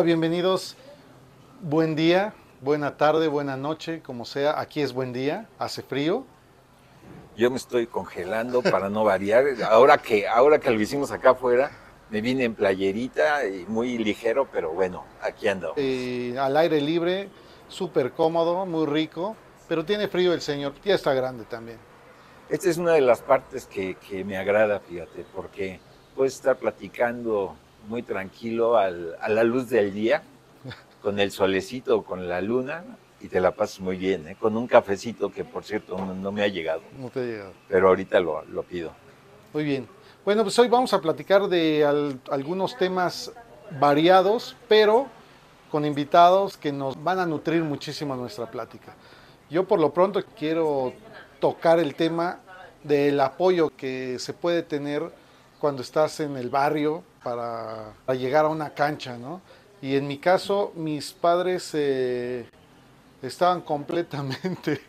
Hola, bienvenidos. Buen día, buena tarde, buena noche, como sea. Aquí es buen día, hace frío. Yo me estoy congelando para no variar. Ahora que, ahora que lo hicimos acá afuera, me vine en playerita y muy ligero, pero bueno, aquí ando. Eh, al aire libre, súper cómodo, muy rico, pero tiene frío el señor, ya está grande también. Esta es una de las partes que, que me agrada, fíjate, porque puedes estar platicando muy tranquilo al- a la luz del día, con el solecito con la luna, y te la pasas muy bien, ¿eh? con un cafecito que por cierto no, no me ha llegado, No te ha llegado. pero ahorita lo, lo pido. Muy bien. Bueno, pues hoy vamos a platicar de al- algunos temas variados, pero con invitados que nos van a nutrir muchísimo nuestra plática. Yo por lo pronto quiero tocar el tema del apoyo que se puede tener cuando estás en el barrio para, para llegar a una cancha, ¿no? Y en mi caso, mis padres eh, estaban completamente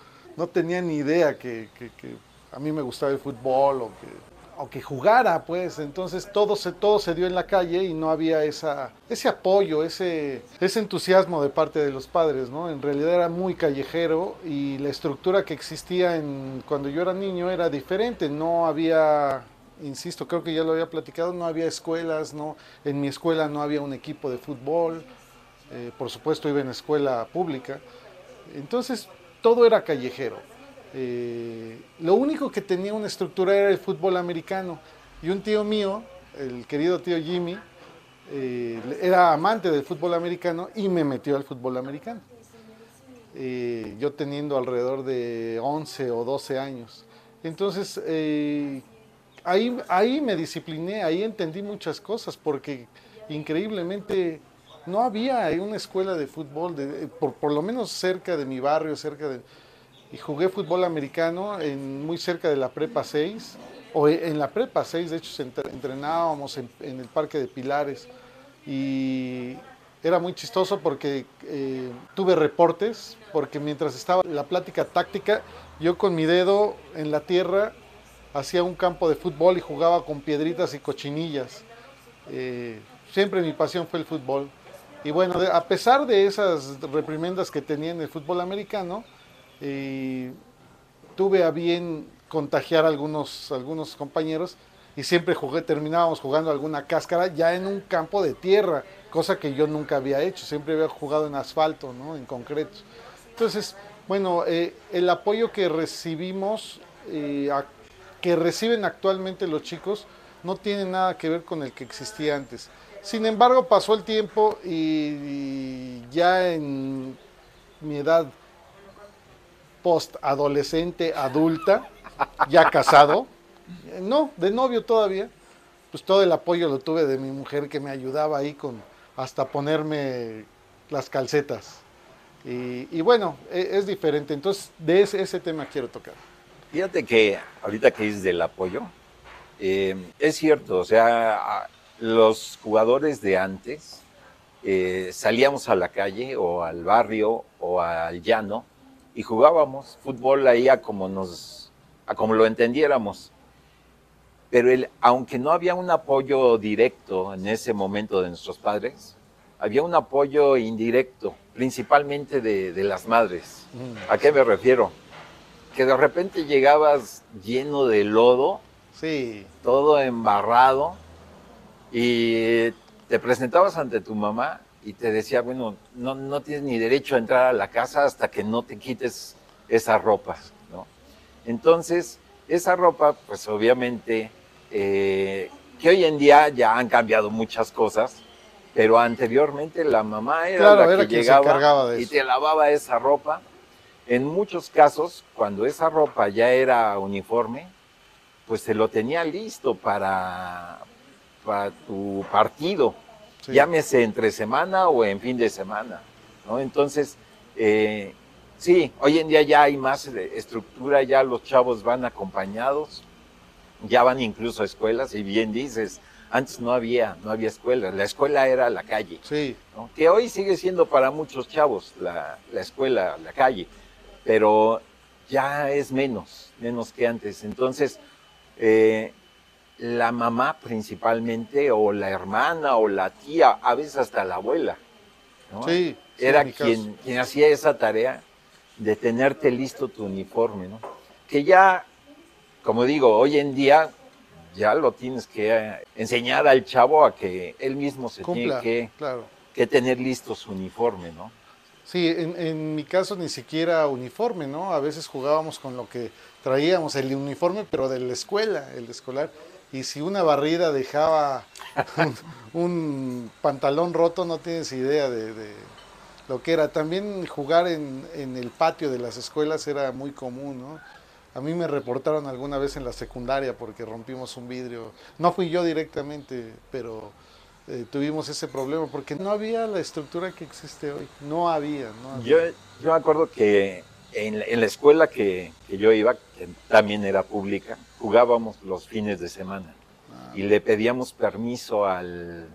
no tenía ni idea que, que- que a mí me gustaba el fútbol o que, o que jugara, pues. Entonces todo se, todo se dio en la calle y no había esa, ese apoyo, ese, ese entusiasmo de parte de los padres, ¿no? En realidad era muy callejero y la estructura que existía en, cuando yo era niño era diferente. No había, insisto, creo que ya lo había platicado, no había escuelas, no, en mi escuela no había un equipo de fútbol. eh, por supuesto iba en escuela pública. Entonces todo era callejero. Eh, lo único que tenía una estructura era el fútbol americano. Y un tío mío, el querido tío Jimmy, eh, era amante del fútbol americano y me metió al fútbol americano. Yo teniendo alrededor de 11 o 12 años. Entonces, eh, ahí, ahí me discipliné, ahí entendí muchas cosas, porque increíblemente no había una escuela de fútbol, de- por, lo menos cerca de mi barrio, cerca de... Y jugué fútbol americano muy cerca de la Prepa 6, o e- en la Prepa 6, de hecho entrenábamos en, en el Parque de Pilares, y era muy chistoso porque eh, tuve reportes, porque mientras estaba la plática táctica, yo con mi dedo en la tierra hacía un campo de fútbol y jugaba con piedritas y cochinillas. Eh, siempre mi pasión fue el fútbol. Y bueno, a pesar de esas reprimendas que tenía en el fútbol americano, eh, tuve a bien contagiar a algunos, algunos compañeros y siempre jugué, terminábamos jugando alguna cáscara ya en un campo de tierra, cosa que yo nunca había hecho, siempre había jugado en asfalto, ¿no? en concreto. Entonces, bueno, eh, el apoyo que recibimos, eh, a- que reciben actualmente los chicos, no tiene nada que ver con el que existía antes. Sin embargo, pasó el tiempo y, ya en mi edad post-adolescente, adulta, ya casado, eh, no, de novio todavía, pues todo el apoyo lo tuve de mi mujer que me ayudaba ahí con hasta ponerme las calcetas. Y, bueno, e- es, diferente. Entonces, de ese tema quiero tocar. Fíjate que ahorita que dices del apoyo, eh, es cierto, o sea, los jugadores de antes eh, salíamos a la calle o al barrio o al llano y jugábamos fútbol ahí a como nos, a como lo entendiéramos. Pero el, aunque no había un apoyo directo en ese momento de nuestros padres, había un apoyo indirecto, principalmente de, de las madres. ¿A qué me refiero? Que de repente llegabas lleno de lodo, Sí, todo embarrado, y te presentabas ante tu mamá y te decía, bueno, no, no tienes ni derecho a entrar a la casa hasta que no te quites esa ropa, ¿no? Entonces, esa ropa, pues obviamente, eh, que hoy en día ya han cambiado muchas cosas, pero anteriormente la mamá era Claro, la era que quien se llegaba encargaba de y eso. te lavaba esa ropa. En muchos casos, cuando esa ropa ya era uniforme, pues se lo tenía listo para, para tu partido, sí. llámese entre semana o en fin de semana, ¿no? Entonces, eh, sí, hoy en día ya hay más estructura, ya los chavos van acompañados, ya van incluso a escuelas, y bien dices, antes no había, no había escuelas, la escuela era la calle, Sí, ¿no? que hoy sigue siendo para muchos chavos la, la escuela, la calle, pero ya es menos, menos que antes. Entonces, eh, la mamá principalmente, o la hermana, o la tía, a veces hasta la abuela. ¿no? Sí, sí, Era quien, quien hacía esa tarea de tenerte listo tu uniforme, ¿no? Que ya, como digo, hoy en día ya lo tienes que eh, enseñar al chavo a que él mismo se Cumpla, tiene que, claro. que tener listo su uniforme, ¿no? Sí, en, en mi caso ni siquiera uniforme, ¿no? A veces jugábamos con lo que traíamos, el uniforme, pero de la escuela, el escolar. Y si una barrida dejaba un, pantalón roto, no tienes idea de, de lo que era. También jugar en, en el patio de las escuelas era muy común, ¿no? A mí me reportaron alguna vez en la secundaria porque rompimos un vidrio. No fui yo directamente, pero eh, tuvimos ese problema porque no había la estructura que existe hoy. No había, no había. Yo, yo me acuerdo que en, la- en la escuela que, que yo iba, que también era pública, jugábamos los fines de semana y le pedíamos permiso al,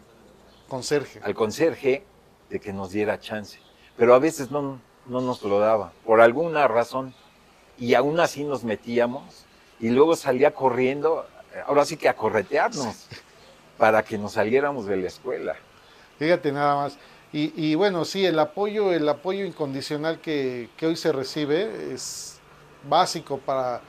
Conserje. al conserje de que nos diera chance, pero a veces no, no nos lo daba, por alguna razón, y aún así nos metíamos y luego salía corriendo, ahora sí que a corretearnos, para que nos saliéramos de la escuela. Fíjate nada más. Y, bueno, sí, el apoyo, el apoyo incondicional que, hoy se recibe es básico para,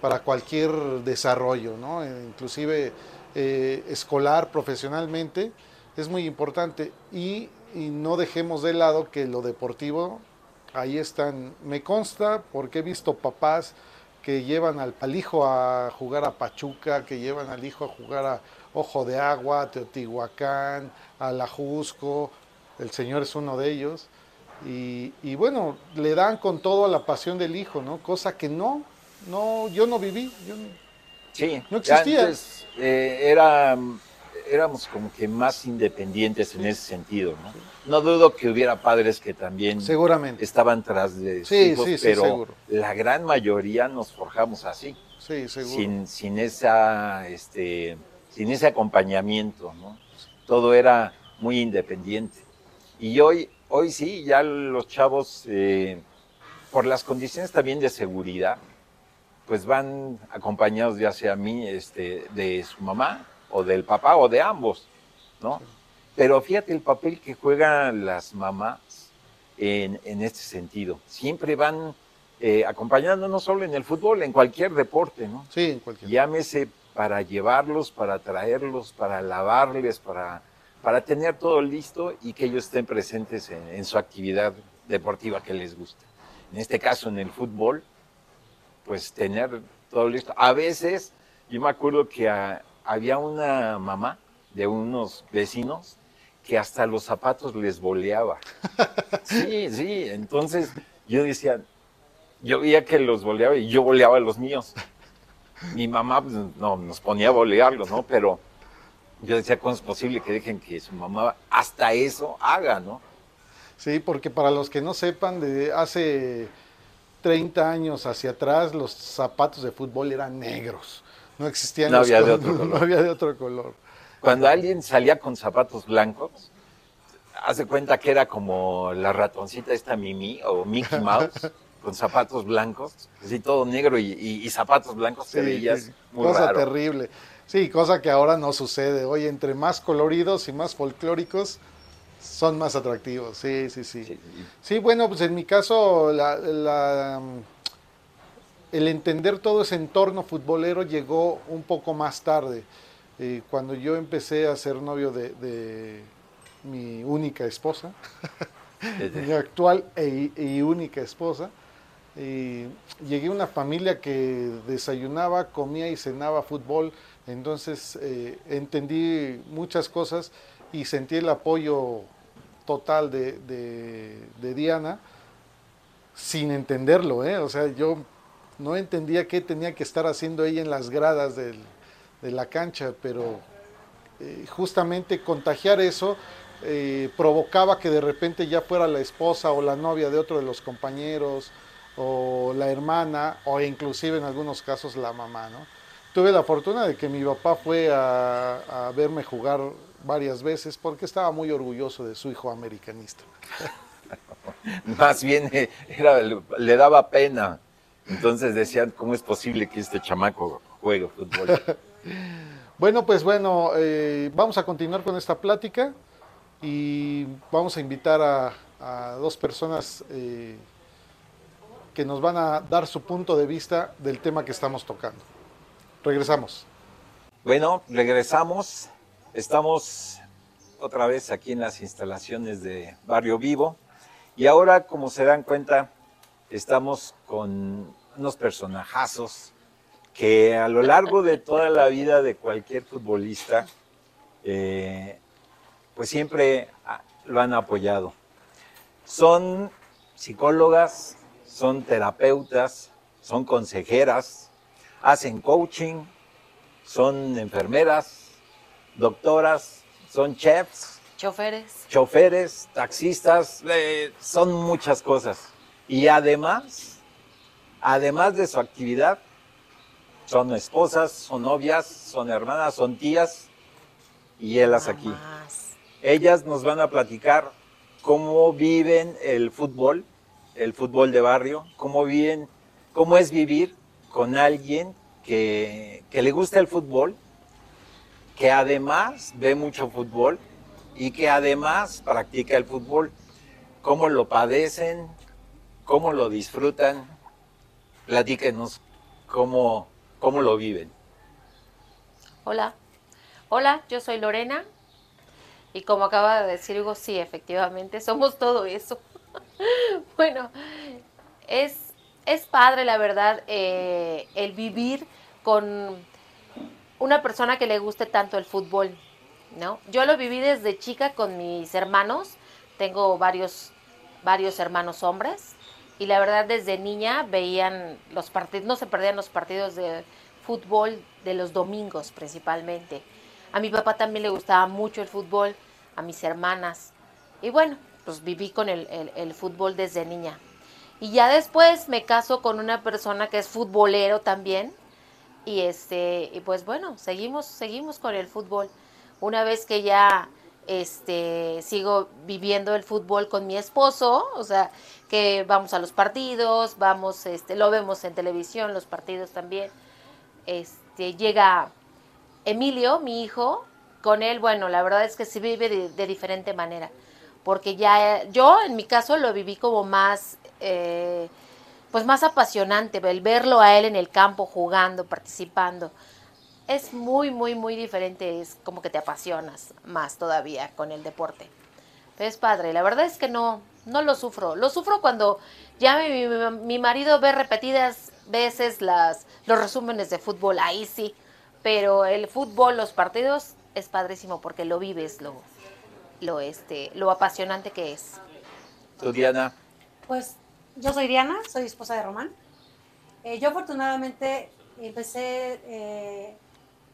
para cualquier desarrollo, ¿no? Eh, Inclusive eh, escolar, profesionalmente, es muy importante. Y, y no dejemos de lado que lo deportivo, ahí están. Me consta, porque he visto papás que llevan al, al hijo a jugar a Pachuca, que llevan al hijo a jugar a Ojo de Agua, Teotihuacán, a La Jusco, el Señor es uno de ellos. Y, y bueno, le dan con todo a la pasión del hijo, ¿no? Cosa que no, no, yo no viví. yo no- Sí, No existía. Antes eh, era, éramos como que más independientes en ese sentido, ¿no? No dudo que hubiera padres que también seguramente. estaban tras de Sí, hijos, pero seguro. la gran mayoría nos forjamos así, Sí, seguro. sin, sin esa, este, sin ese acompañamiento, ¿no? Todo era muy independiente. Y hoy, hoy sí, ya los chavos, eh, por las condiciones también de seguridad, pues van acompañados ya sea a mí, este, de su mamá o del papá o de ambos, ¿no? Pero fíjate el papel que juegan las mamás en, en este sentido. Siempre van eh, acompañando no solo en el fútbol, en cualquier deporte, ¿no? Sí, en cualquier. Llámese para llevarlos, para traerlos, para lavarles, para, para tener todo listo y que ellos estén presentes en, en su actividad deportiva que les gusta. En este caso, en el fútbol, pues tener todo listo. A veces, yo me acuerdo que ah, había una mamá de unos vecinos que hasta los zapatos les boleaba. Sí, sí, entonces yo decía, yo veía que los boleaba y yo boleaba los míos. Mi mamá pues, no, nos ponía a bolearlos, ¿no? Pero yo decía, ¿cómo es posible que dejen que su mamá hasta eso haga, ¿no? Sí, porque para los que no sepan, de hace 30 años hacia atrás, los zapatos de fútbol eran negros. No existían No los había de otro color. No había de otro color. Cuando alguien salía con zapatos blancos, hace cuenta que era como la ratoncita esta Mimi o Mickey Mouse con zapatos blancos, así todo negro y, y- y zapatos blancos te Sí, veías muy cosa raro. terrible. Sí, cosa que ahora no sucede. Hoy, entre más coloridos y más folclóricos, son más atractivos. Sí, sí, sí. Sí, Sí, bueno, pues en mi caso, la, la, el entender todo ese entorno futbolero llegó un poco más tarde. Eh, cuando yo empecé a ser novio de, de mi única esposa, mi actual e- y única esposa, y llegué a una familia que desayunaba, comía y cenaba fútbol, entonces eh, entendí muchas cosas y sentí el apoyo total de, Diana sin entenderlo, ¿eh? o sea, yo no entendía qué tenía que estar haciendo ella en las gradas de la cancha, pero eh, justamente contagiar eso eh, provocaba que de repente ya fuera la esposa o la novia de otro de los compañeros o la hermana o inclusive en algunos casos la mamá, ¿no? Tuve la fortuna de que mi papá fue a, a verme jugar varias veces porque estaba muy orgulloso de su hijo americanista. Más bien eh, era, le daba pena. Entonces decían, ¿cómo es posible que este chamaco juegue fútbol? Bueno, pues bueno, eh, vamos a continuar con esta plática y vamos a invitar a, dos personas eh, que nos van a dar su punto de vista del tema que estamos tocando. Regresamos. Bueno, regresamos. Estamos otra vez aquí en las instalaciones de Barrio Vivo y ahora, como se dan cuenta, estamos con unos personajazos que a lo largo de toda la vida de cualquier futbolista, eh, pues siempre lo han apoyado. Son psicólogas, son terapeutas, son consejeras, hacen coaching, son enfermeras, doctoras, son chefs. Choferes. Choferes, taxistas, eh, son muchas cosas. Y además, además de su actividad, son esposas, son novias, son hermanas, son tías y ellas aquí. Ellas nos van a platicar cómo viven el fútbol, el fútbol de barrio, cómo viven, cómo es vivir con alguien que, que le gusta el fútbol, que además ve mucho fútbol y que además practica el fútbol, cómo lo padecen, cómo lo disfrutan. Platíquenos cómo, ¿Cómo lo viven? Hola, hola, yo soy Lorena y como acaba de decir Hugo, sí, efectivamente, somos todo eso. bueno, es, es padre, la verdad, eh, el vivir con una persona que le guste tanto el fútbol, ¿no? Yo lo viví desde chica con mis hermanos, tengo varios, varios hermanos hombres y la verdad desde niña veían los partidos, no se perdían los partidos de fútbol de los domingos principalmente. A mi papá también le gustaba mucho el fútbol, a mis hermanas. Y bueno, pues viví con el, fútbol desde niña. Y ya después me caso con una persona que es futbolero también. Y este, y pues bueno, seguimos, seguimos con el fútbol. Una vez que ya este, sigo viviendo el fútbol con mi esposo, o sea, que vamos a los partidos, vamos, este, lo vemos en televisión, los partidos también. Este, llega Emilio, mi hijo, con él, bueno, la verdad es que se vive de, diferente manera, porque ya yo en mi caso lo viví como más, eh, pues más apasionante, el verlo a él en el campo jugando, participando es muy, muy, muy diferente. Es como que te apasionas más todavía con el deporte. Es padre. La verdad es que no, no lo sufro. Lo sufro cuando ya mi, marido ve repetidas veces las, los resúmenes de fútbol. Ahí sí. Pero el fútbol, los partidos, es padrísimo porque lo vives, lo, lo, este, lo apasionante que es. ¿Tú, Diana? Pues yo soy Diana, soy esposa de Román. Eh, yo afortunadamente empecé eh,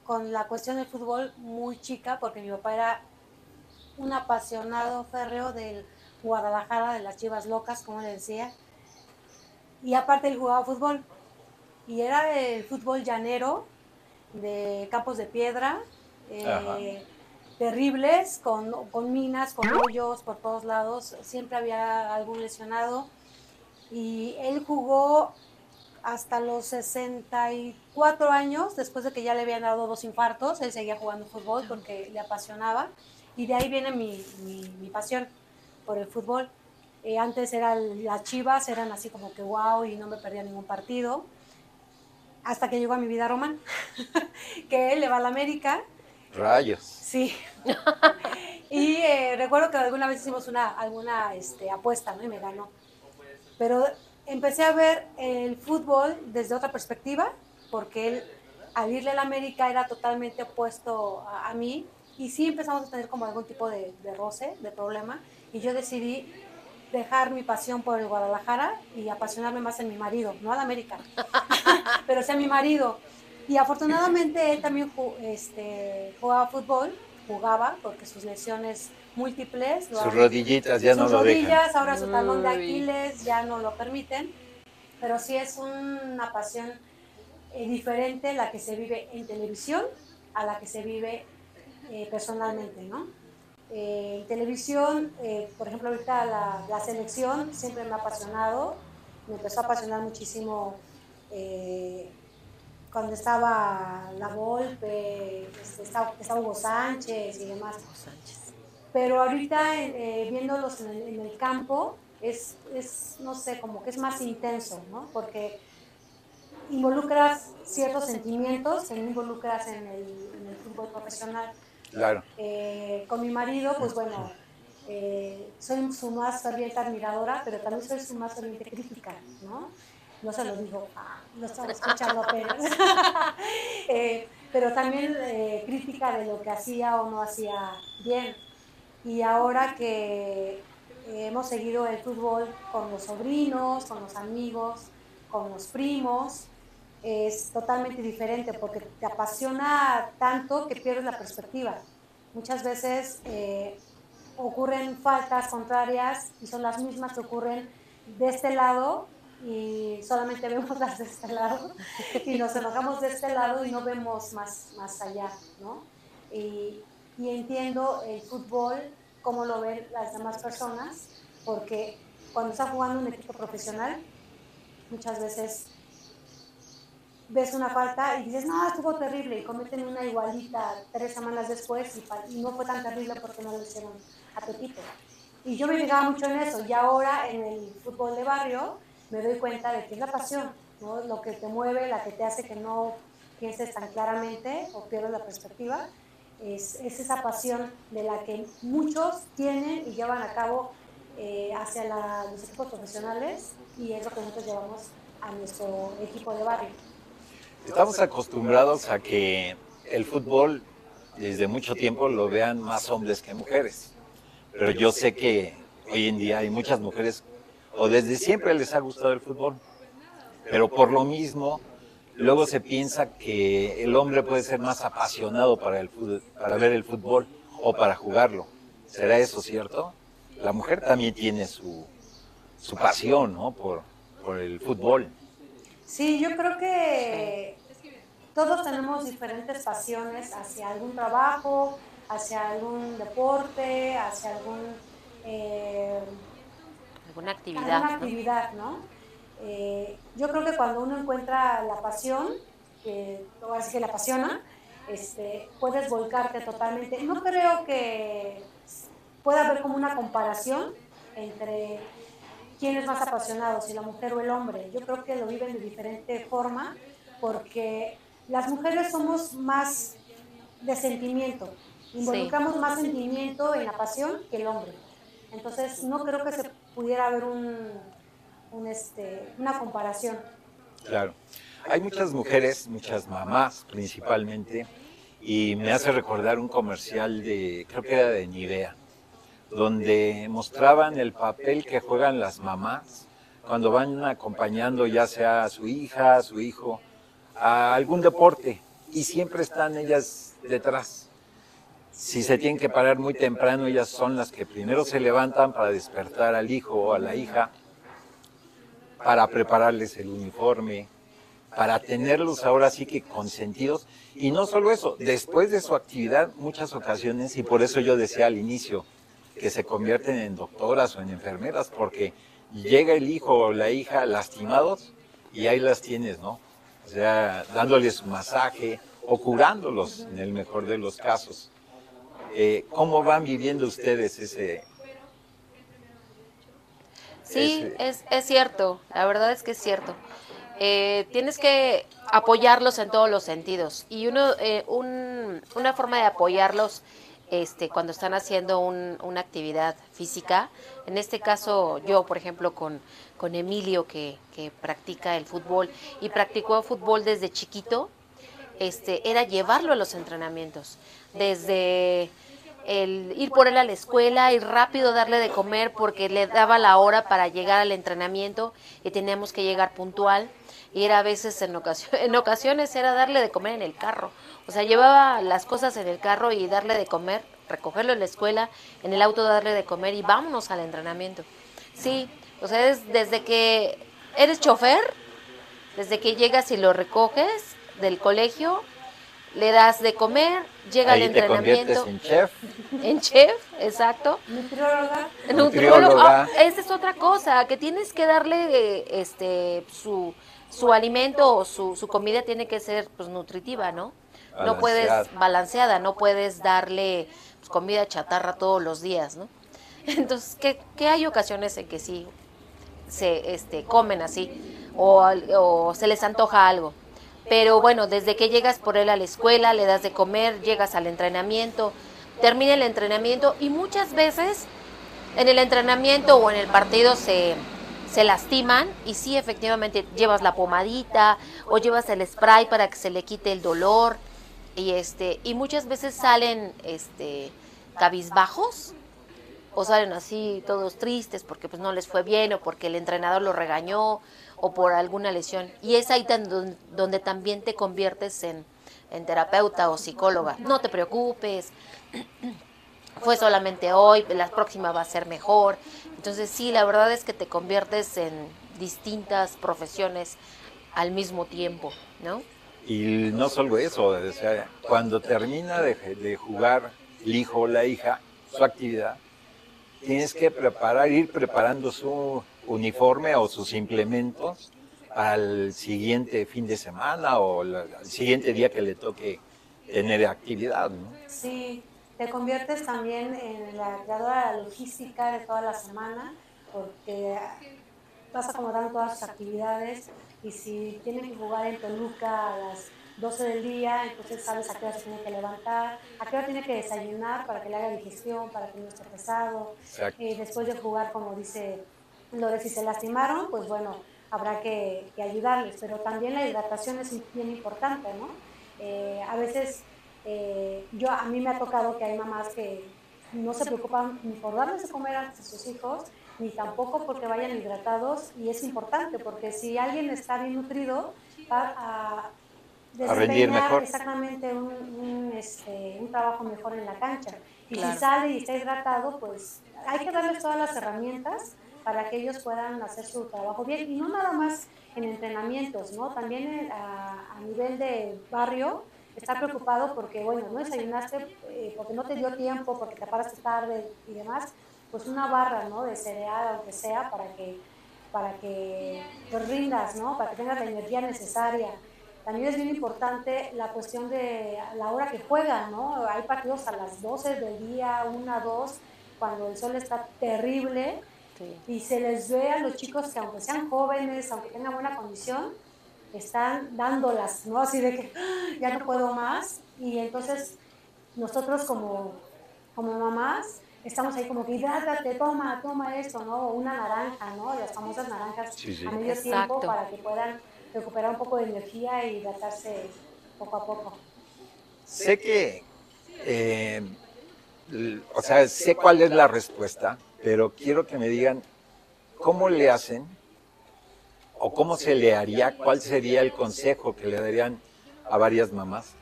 con la cuestión del fútbol muy chica, porque mi papá era un apasionado férreo del Guadalajara, de las Chivas Locas, como le decía. Y aparte él jugaba fútbol. Y era el fútbol llanero, de campos de piedra, eh, terribles, con, con, minas, con hoyos por todos lados. Siempre había algún lesionado. Y él jugó hasta los 64 años, después de que ya le habían dado dos infartos, él seguía jugando fútbol porque le apasionaba y de ahí viene mi, mi, pasión por el fútbol. Eh, antes eran las chivas, eran así como que wow y no me perdía ningún partido. Hasta que llegó a mi vida Román, que él le va a la América. Rayos. Sí. y eh, recuerdo que alguna vez hicimos una, alguna este, apuesta, ¿no? Y me ganó. Pero empecé a ver el fútbol desde otra perspectiva, porque él, al irle a la América, era totalmente opuesto a, mí, y sí empezamos a tener como algún tipo de, roce, de problema, y yo decidí dejar mi pasión por el Guadalajara y apasionarme más en mi marido, no al América, pero sí a mi marido. Y afortunadamente él también este, jugaba fútbol, jugaba, porque sus lesiones múltiples. Sus rodillitas ya no lo rodillas, ahora su talón de Aquiles ya no lo permiten, pero sí es una pasión eh, diferente la que se vive en televisión a la que se vive eh, personalmente, ¿no? Eh, en televisión, por ejemplo, ahorita la, la, selección siempre me ha apasionado, me empezó a apasionar muchísimo cuando estaba La Volpe, este, estaba, estaba Hugo Sánchez y demás. Pero ahorita eh, viéndolos en el, en el campo es, es, no sé, como que es más intenso, ¿no? Porque involucras ciertos sentimientos que no involucras en el, en el fútbol profesional. Claro. Eh, con mi marido, pues bueno, eh, soy su más ferviente admiradora, pero también soy su más ferviente crítica, ¿no? No se lo digo, ah, lo estaba escuchando apenas. Eh, pero también eh, crítica de lo que hacía o no hacía bien. Y ahora que hemos seguido el fútbol con los sobrinos, con los amigos, con los primos, es totalmente diferente porque te apasiona tanto que pierdes la perspectiva. Muchas veces eh, ocurren faltas contrarias y son las mismas que ocurren de este lado y solamente vemos las de este lado y nos enojamos de este lado y no vemos más, más allá, ¿no? Y, y entiendo el fútbol, cómo lo ven las demás personas, porque cuando está jugando un equipo profesional, muchas veces ves una falta y dices, no, estuvo terrible, y cometen una igualita tres semanas después y, y no fue tan terrible porque no lo hicieron a tu equipo. Y yo me fijaba mucho en eso, y ahora en el fútbol de barrio me doy cuenta de que es la pasión, ¿no? lo que te mueve, la que te hace que no pienses tan claramente o pierdas la perspectiva, es, es esa pasión de la que muchos tienen y llevan a cabo eh, hacia la, los equipos profesionales y es lo que nosotros llevamos a nuestro equipo de barrio. Estamos acostumbrados a que el fútbol desde mucho tiempo lo vean más hombres que mujeres. Pero yo sé que hoy en día hay muchas mujeres, o desde siempre les ha gustado el fútbol. Pero por lo mismo, luego se piensa que el hombre puede ser más apasionado para, el fútbol, para ver el fútbol o para jugarlo. ¿Será eso cierto? La mujer también tiene su, su pasión ¿no? por, el fútbol. Sí, yo creo que todos tenemos diferentes pasiones hacia algún trabajo, hacia algún deporte, hacia algún... Eh, Alguna actividad. alguna ¿no? actividad, ¿no? Eh, yo creo que cuando uno encuentra la pasión, que, o así que la apasiona, este, puedes volcarte totalmente. No creo que pueda haber como una comparación entre quién es más apasionado, si la mujer o el hombre. Yo creo que lo viven de diferente forma porque las mujeres somos más de sentimiento, involucramos más sentimiento en la pasión que el hombre. Entonces no creo que se pudiera haber un, este, una comparación. Claro. Hay muchas mujeres, muchas mamás principalmente, y me hace recordar un comercial de, creo que era de Nivea, donde mostraban el papel que juegan las mamás cuando van acompañando ya sea a su hija, a su hijo, a algún deporte, y siempre están ellas detrás. Si se tienen que parar muy temprano, ellas son las que primero se levantan para despertar al hijo o a la hija, para prepararles el uniforme, para tenerlos ahora sí que consentidos. Y no solo eso, después de su actividad, muchas ocasiones, y por eso yo decía al inicio, que se convierten en doctoras o en enfermeras, porque llega el hijo o la hija lastimados y ahí las tienes, ¿no? O sea, dándoles un masaje o curándolos en el mejor de los casos. Eh, ¿Cómo van viviendo ustedes ese, Sí, ese- es, es cierto, la verdad es que es cierto. Eh, tienes que apoyarlos en todos los sentidos y uno, eh, un- una forma de apoyarlos este, cuando están haciendo un- una actividad física, en este caso yo, por ejemplo, con, con Emilio que, que practica el fútbol y practicó fútbol desde chiquito, este, era llevarlo a los entrenamientos, desde el ir por él a la escuela y rápido darle de comer porque le daba la hora para llegar al entrenamiento y teníamos que llegar puntual y era a veces en ocasiones era darle de comer en el carro, o sea, llevaba las cosas en el carro y darle de comer, recogerlo en la escuela, en el auto darle de comer y vámonos al entrenamiento. Sí, o sea, es desde que eres chofer, desde que llegas y lo recoges del colegio, le das de comer, llega al ahí te conviertes entrenamiento en chef? en chef, exacto. Nutrióloga. Nutrióloga. Ah, esa es otra cosa, que tienes que darle este su, su alimento o su, su comida tiene que ser pues nutritiva, ¿no? No puedes Balanceada. no puedes darle pues, comida chatarra todos los días, ¿no? Entonces, ¿qué, qué hay ocasiones en que sí se este, comen así o, al- o se les antoja algo? Pero bueno, desde que llegas por él a la escuela, le das de comer, llegas al entrenamiento, termina el entrenamiento y muchas veces en el entrenamiento o en el partido se, se lastiman y sí, efectivamente, llevas la pomadita o llevas el spray para que se le quite el dolor y este y muchas veces salen este cabizbajos o salen así todos tristes porque pues no les fue bien o porque el entrenador lo regañó o por alguna lesión y es ahí donde también te conviertes en, en terapeuta o psicóloga no te preocupes fue solamente hoy, la próxima va a ser mejor. Entonces sí, la verdad es que te conviertes en distintas profesiones al mismo tiempo, ¿no? Y no solo eso, o sea, cuando termina de, de jugar el hijo o la hija su actividad, tienes que preparar, ir preparando su uniforme o sus implementos al siguiente fin de semana o la- al siguiente día que le toque tener actividad, ¿no? Sí, te conviertes también en la creadora de la logística de toda la semana, porque vas acomodando todas sus actividades y si tienen que jugar en Toluca a las 12 del día, entonces sabes a qué hora se tiene que levantar, a qué hora tiene que desayunar para que le haga digestión, para que no esté pesado. Eh, después de jugar, como dice Lore, si se lastimaron, pues bueno, habrá que, que ayudarles, pero también la hidratación es bien importante, ¿no? Eh, a veces eh, yo a mí me ha tocado que hay mamás que no se preocupan ni por darles de comer a sus hijos, ni tampoco porque vayan hidratados, y es importante, porque si alguien está bien nutrido, va a desempeñar mejor. exactamente un, un, este, un trabajo mejor en la cancha. Y Claro. si sale y está hidratado, pues hay que darles todas las herramientas para que ellos puedan hacer su trabajo bien. Y no nada más en entrenamientos, ¿no? También en- a, nivel de barrio, estar preocupado porque, bueno, no desayunaste eh, porque no te dio tiempo, porque te paraste tarde y demás, pues una barra, ¿no? De cereal, aunque sea, para que, para que pues, rindas, ¿no? Para que tengas la energía necesaria. También es bien importante la cuestión de la hora que juegan, ¿no? Hay partidos a las 12 del día, 1, 2, cuando el sol está terrible Sí. y se les ve a los chicos que aunque sean jóvenes, aunque tengan buena condición, están dándolas, ¿no? Así de que "Ah, ya no puedo más. Y entonces nosotros como, como mamás estamos ahí como que hidrátate, toma, toma esto, ¿no? Una naranja, ¿no? Las famosas naranjas Sí, sí. a medio Exacto. tiempo para que puedan recuperar un poco de energía y hidratarse poco a poco. Sé que, eh, o sea, sé cuál es la respuesta, pero quiero que me digan cómo le hacen o cómo se le haría, cuál sería el consejo que le darían a varias mamás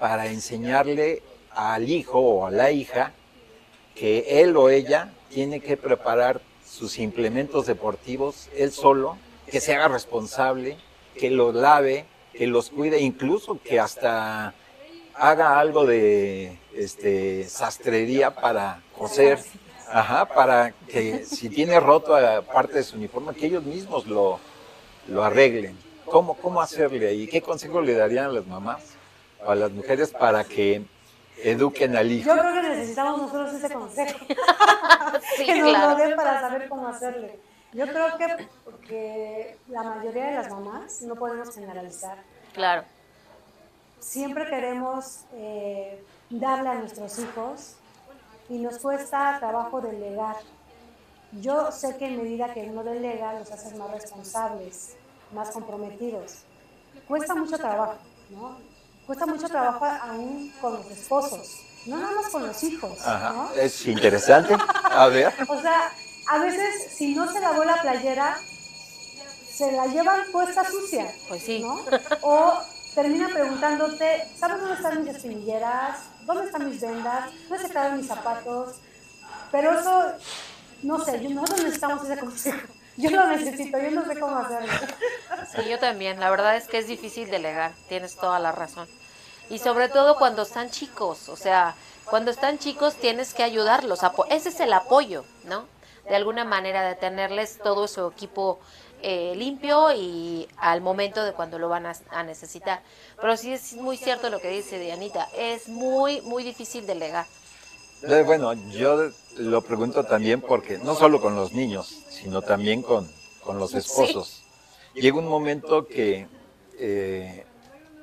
para enseñarle al hijo o a la hija que él o ella tiene que preparar sus implementos deportivos él solo, que se haga responsable, que los lave, que los cuide, incluso que hasta haga algo de este, sastrería para coser, ajá, para que si tiene roto a parte de su uniforme, que ellos mismos lo, lo arreglen. ¿Cómo, ¿Cómo hacerle ahí? ¿Qué consejo le darían a las mamás o a las mujeres para que eduquen al hijo? Yo creo que necesitamos nosotros ese consejo. Sí, que nos lo den para saber cómo hacerle. Yo creo que porque la mayoría de las mamás, no podemos generalizar, Claro. siempre queremos eh, darle a nuestros hijos y nos cuesta trabajo delegar. Yo sé que en medida que uno delega los haces más responsables, más comprometidos. Cuesta mucho trabajo, ¿no? Cuesta mucho trabajo aún con los esposos, no nada más con los hijos, ¿no? Ajá, es interesante. A ver. O sea, a veces si no se lavó la playera, se la llevan puesta sucia. Pues sí. ¿no? O termina preguntándote, ¿sabes dónde están mis espinilleras? ¿Dónde están mis vendas? ¿Dónde se quedaron mis zapatos? Pero eso, no sé, yo- nosotros necesitamos ese consejo. Yo lo necesito, yo no sé cómo hacerlo. Sí, yo también. La verdad es que es difícil delegar, tienes toda la razón. Y sobre todo cuando están chicos, o sea, cuando están chicos tienes que ayudarlos. Ese es el apoyo, ¿no? De alguna manera, de tenerles todo su equipo eh, limpio y al momento de cuando lo van a, a necesitar. Pero sí es muy cierto lo que dice Dianita, es muy, muy difícil delegar. Eh, Bueno, yo lo pregunto también porque no solo con los niños, sino también con, con los esposos. Llega un momento que, eh,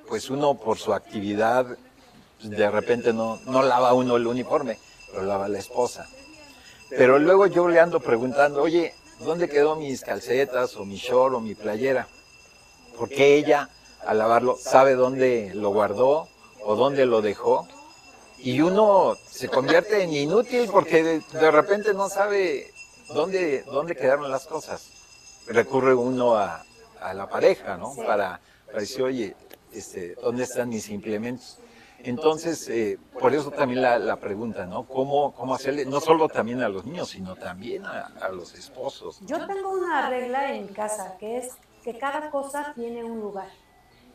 pues uno por su actividad, de repente no, no lava uno el uniforme, lo lava la esposa. Pero luego yo le ando preguntando, oye, ¿dónde quedó mis calcetas o mi short o mi playera? Porque ella, al lavarlo, sabe dónde lo guardó o dónde lo dejó. Y uno se convierte en inútil porque de, de repente no sabe dónde, dónde quedaron las cosas. Recurre uno a, a la pareja, ¿no? Para, para decir, oye, este, ¿dónde están mis implementos? Entonces, eh, por eso también la, la pregunta, ¿no? ¿Cómo, ¿Cómo hacerle, no solo también a los niños, sino también a, a los esposos? Yo tengo una regla en mi casa que es que cada cosa tiene un lugar.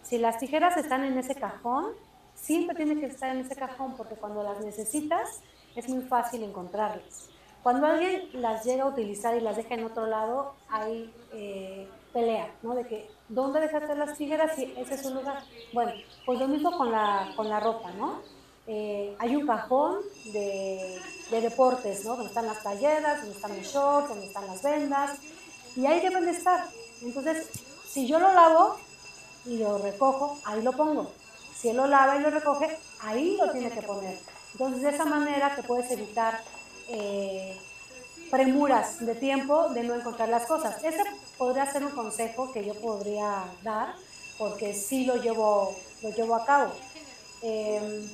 Si las tijeras están en ese cajón, siempre tienen que estar en ese cajón porque cuando las necesitas es muy fácil encontrarlas. Cuando alguien las llega a utilizar y las deja en otro lado, hay eh, pelea, ¿no? De que, ¿dónde dejaste las tijeras? Si ese es un lugar. Bueno, pues lo mismo con la, con la ropa, ¿no? Eh, hay un cajón de, de deportes, ¿no? Donde están las playeras, donde están los shorts, donde están las vendas, y ahí deben de estar. Entonces, si yo lo lavo y lo recojo, ahí lo pongo. Si él lo lava y lo recoge, ahí lo tiene que poner. Entonces, de esa manera te puedes evitar eh, premuras de tiempo de no encontrar las cosas. Ese podría ser un consejo que yo podría dar, porque sí lo llevo, lo llevo a cabo. Eh,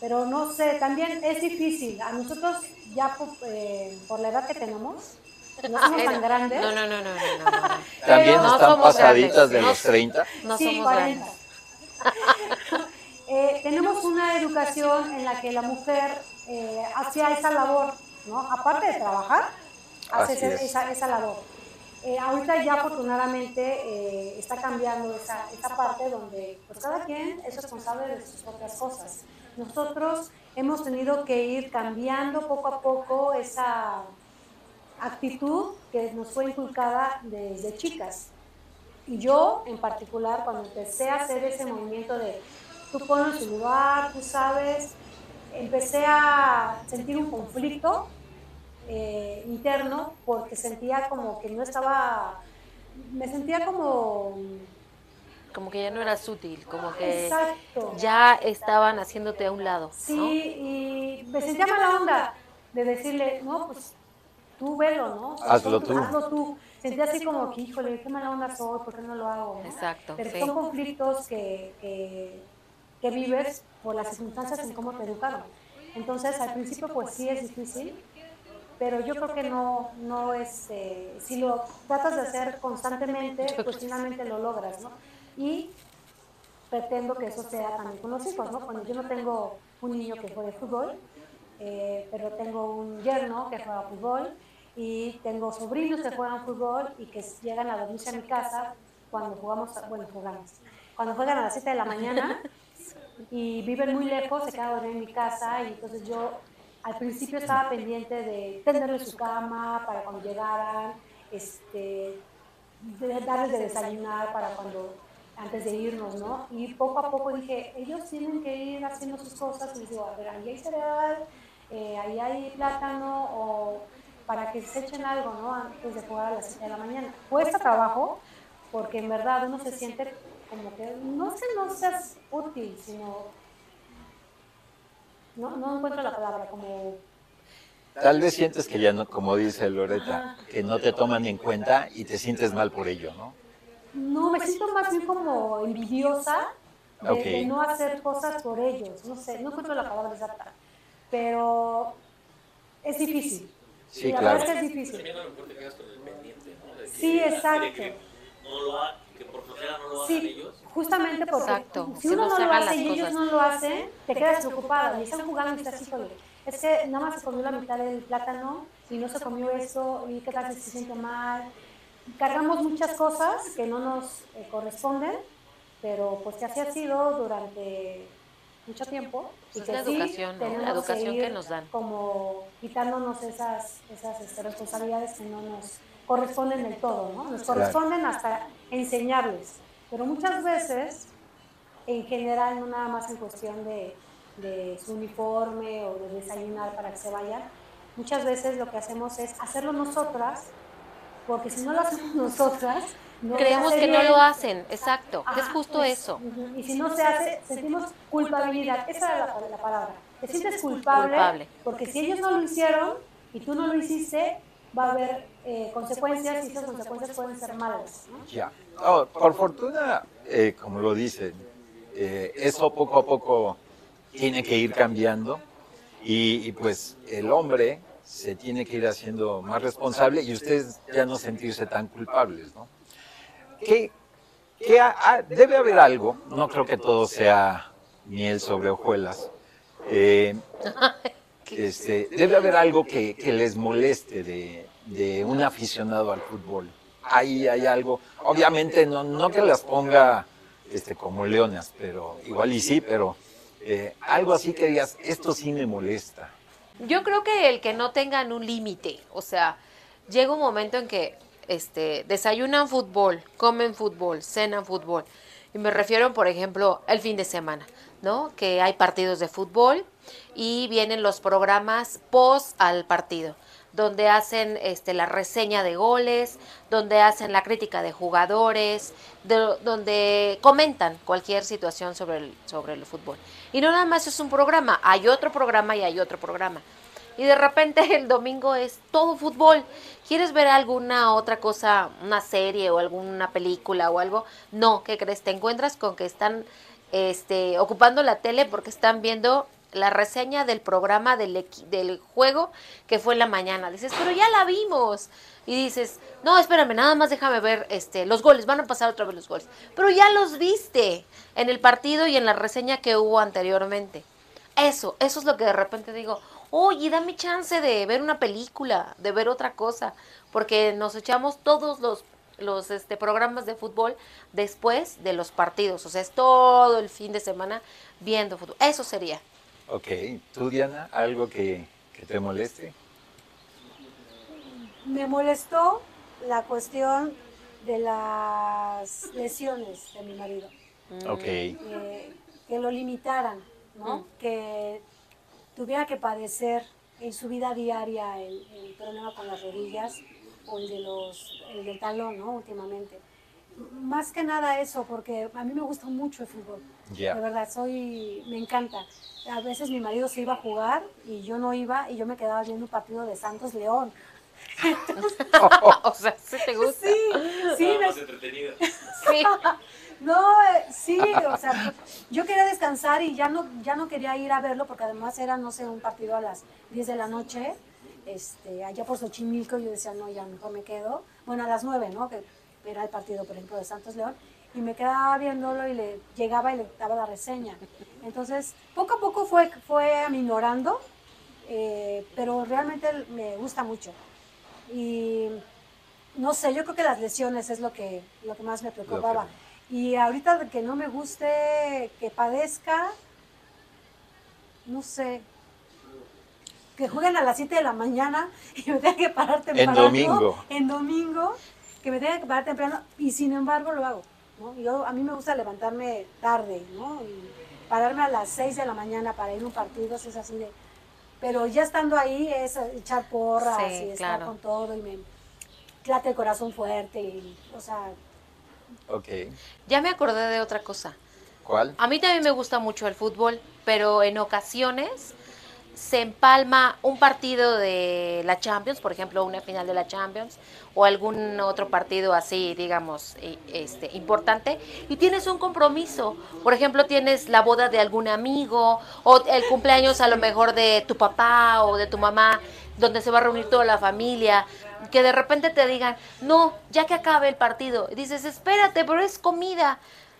pero no sé, también es difícil. A nosotros ya por, eh, por la edad que tenemos, no somos tan grandes. No, no, no, no, no, no, no. También no están pasaditas grandes, de los 30. No sí, somos 40. grandes. Eh, tenemos una educación en la que la mujer eh, hacía esa labor, ¿no? Aparte de trabajar, hace es. esa, esa labor. Eh, ahorita ya afortunadamente eh, está cambiando esa, esa parte donde pues cada quien es responsable de sus propias cosas. Nosotros hemos tenido que ir cambiando poco a poco esa actitud que nos fue inculcada desde chicas. Y yo, en particular, cuando empecé a hacer ese movimiento de tú pones su lugar, tú sabes, empecé a sentir un conflicto eh, interno porque sentía como que no estaba, me sentía como, Como que ya no eras útil, como que exacto, ya estaban haciéndote a un lado. sí, ¿no? y me sentía mala onda de decirle, no, pues tú velo, ¿no? Hazlo tú. Hazlo tú. Sentía así como que, híjole, qué mala onda soy, ¿por qué no lo hago? no? Exacto, Pero sí. son conflictos que, que, que vives por las circunstancias en cómo te educaron. Entonces, al principio, pues sí es difícil, pero yo creo que no, no es, eh, si lo tratas de hacer constantemente, pues finalmente lo logras, ¿no? Y pretendo que eso sea también con los hijos, ¿no? Bueno, yo no tengo un niño que juegue fútbol, eh, pero tengo un yerno que juega fútbol y tengo sobrinos que juegan fútbol y que llegan a dormirse a mi casa cuando jugamos, bueno, jugamos, cuando juegan a las 7 de la mañana y viven muy lejos, se quedan a dormir en mi casa y entonces yo al principio estaba pendiente de tenderle su cama para cuando llegaran, este, de darles de desayunar para cuando antes de irnos, ¿no? Y poco a poco dije, ellos tienen que ir haciendo sus cosas y les digo, a ver, ahí hay cereal, eh, ahí hay plátano o para que se echen algo, ¿no? Antes de jugar a las 7 de la mañana. Cuesta trabajo porque en verdad uno se siente como que no que no seas útil, sino no, no encuentro la palabra, como Tal vez sientes que ya no, como dice Loreta, que no te toman en cuenta y te sientes mal por ello, ¿no? no, me siento más bien como envidiosa de, no hacer cosas por ellos, no sé, no encuentro la palabra exacta, pero es difícil. Sí, la claro. verdad es que es difícil. Sí, exacto. que no lo ha- que por no lo hagan Sí, ellos. Justamente porque Exacto, si que uno no no lo hace y ellos cosas. no lo hacen, te quedas preocupada y están jugando y estás híjole. Es que nada más se comió la mitad del plátano y no se comió eso y qué tal si se siente mal. Cargamos muchas cosas que no nos eh, corresponden, pero pues que así ha sido durante mucho tiempo. Es la educación, ¿no? La educación que ir nos dan. Como quitándonos esas, esas este, responsabilidades que no nos corresponden del todo, ¿no? Nos Claro. corresponden hasta enseñarles. Pero muchas veces, en general, no nada más en cuestión de, de su uniforme o de desayunar para que se vayan, muchas veces lo que hacemos es hacerlo nosotras, porque si no lo hacemos nosotras, no Creemos que no lo hacen, exacto, es justo pues, eso. Y si no se hace, sentimos culpabilidad. Esa era la, la palabra. Te sientes culpable, Culpable. porque si ellos no lo hicieron y tú no lo hiciste, va a haber eh, consecuencias y esas consecuencias pueden ser malas. ¿no? Ya. Oh, por fortuna, eh, como lo dicen, eh, eso poco a poco tiene que ir cambiando y, y, pues el hombre se tiene que ir haciendo más responsable y ustedes ya no sentirse tan culpables, ¿no? ¿Qué, qué ha- ha- debe haber algo, no creo que todo sea miel sobre hojuelas, eh, este, debe haber algo que, que les moleste de, de un aficionado al fútbol. Ahí hay algo, obviamente no, no que las ponga este, como leonas, pero igual y sí, pero eh, algo así que digas, esto sí me molesta. Yo creo que el que no tengan un límite, o sea, llega un momento en que este, desayunan fútbol, comen fútbol, cenan fútbol. Y me refiero, por ejemplo, el fin de semana, ¿no? Que hay partidos de fútbol y vienen los programas post al partido, donde hacen este, la reseña de goles, donde hacen la crítica de jugadores, de- donde comentan cualquier situación sobre el, sobre el fútbol. Y no nada más es un programa, hay otro programa y hay otro programa. Y de repente el domingo es todo fútbol. ¿Quieres ver alguna otra cosa, una serie o alguna película o algo? No, ¿qué crees? Te encuentras con que están este, ocupando la tele porque están viendo la reseña del programa del, del juego que fue en la mañana. Dices, pero ya la vimos. Y dices, no, espérame, nada más déjame ver este, los goles, van a pasar otra vez los goles. Pero ya los viste en el partido y en la reseña que hubo anteriormente. Eso, eso es lo que de repente digo, oye, dame chance de ver una película, de ver otra cosa, porque nos echamos todos los, los este, programas de fútbol después de los partidos, o sea, es todo el fin de semana viendo fútbol. Eso sería. Ok, tú Diana, algo que, que te moleste. Me molestó la cuestión de las lesiones de mi marido. Ok, que, que lo limitaran, ¿no? Mm. Que tuviera que padecer en su vida diaria el, el problema con las rodillas o el, de los, el del talón, ¿no? Últimamente. Más que nada eso, porque a mí me gusta mucho el fútbol. Ya. De verdad, soy, me encanta. A veces mi marido se iba a jugar y yo no iba y yo me quedaba viendo un partido de Santos León. o sea, ¿sí te gusta? Sí, sí, Nada me- más entretenida. Sí. No, sí, o sea, yo quería descansar y ya no, ya no quería ir a verlo porque además era, no sé, un partido a las 10 de la noche, este, allá por Xochimilco, yo decía, no, ya mejor me quedo. Bueno, a las 9, ¿no? Que era el partido, por ejemplo, de Santos León, y me quedaba viéndolo y le llegaba y le daba la reseña. Entonces, poco a poco fue, fue aminorando, eh, pero realmente me gusta mucho. Y no sé, yo creo que las lesiones es lo que, lo que más me preocupaba. Y ahorita que no me guste que padezca, no sé, que jueguen a las 7 de la mañana y me tenga que parar temprano. domingo. En domingo, que me tenga que parar temprano y sin embargo lo hago. ¿no? Yo, a mí me gusta levantarme tarde, ¿no? Y pararme a las 6 de la mañana para ir a un partido, es así de... Pero ya estando ahí es echar porras Sí, y estar claro. con todo y me late el corazón fuerte y, o sea, ok. Ya me acordé de otra cosa. ¿Cuál? A mí también me gusta mucho el fútbol, pero en ocasiones se empalma un partido de la Champions, por ejemplo, una final de la Champions, o algún otro partido así, digamos, este, importante, y tienes un compromiso. Por ejemplo, tienes la boda de algún amigo, o el cumpleaños a lo mejor de tu papá o de tu mamá, donde se va a reunir toda la familia, que de repente te digan, no, ya que acabe el partido, dices, espérate, pero es comida.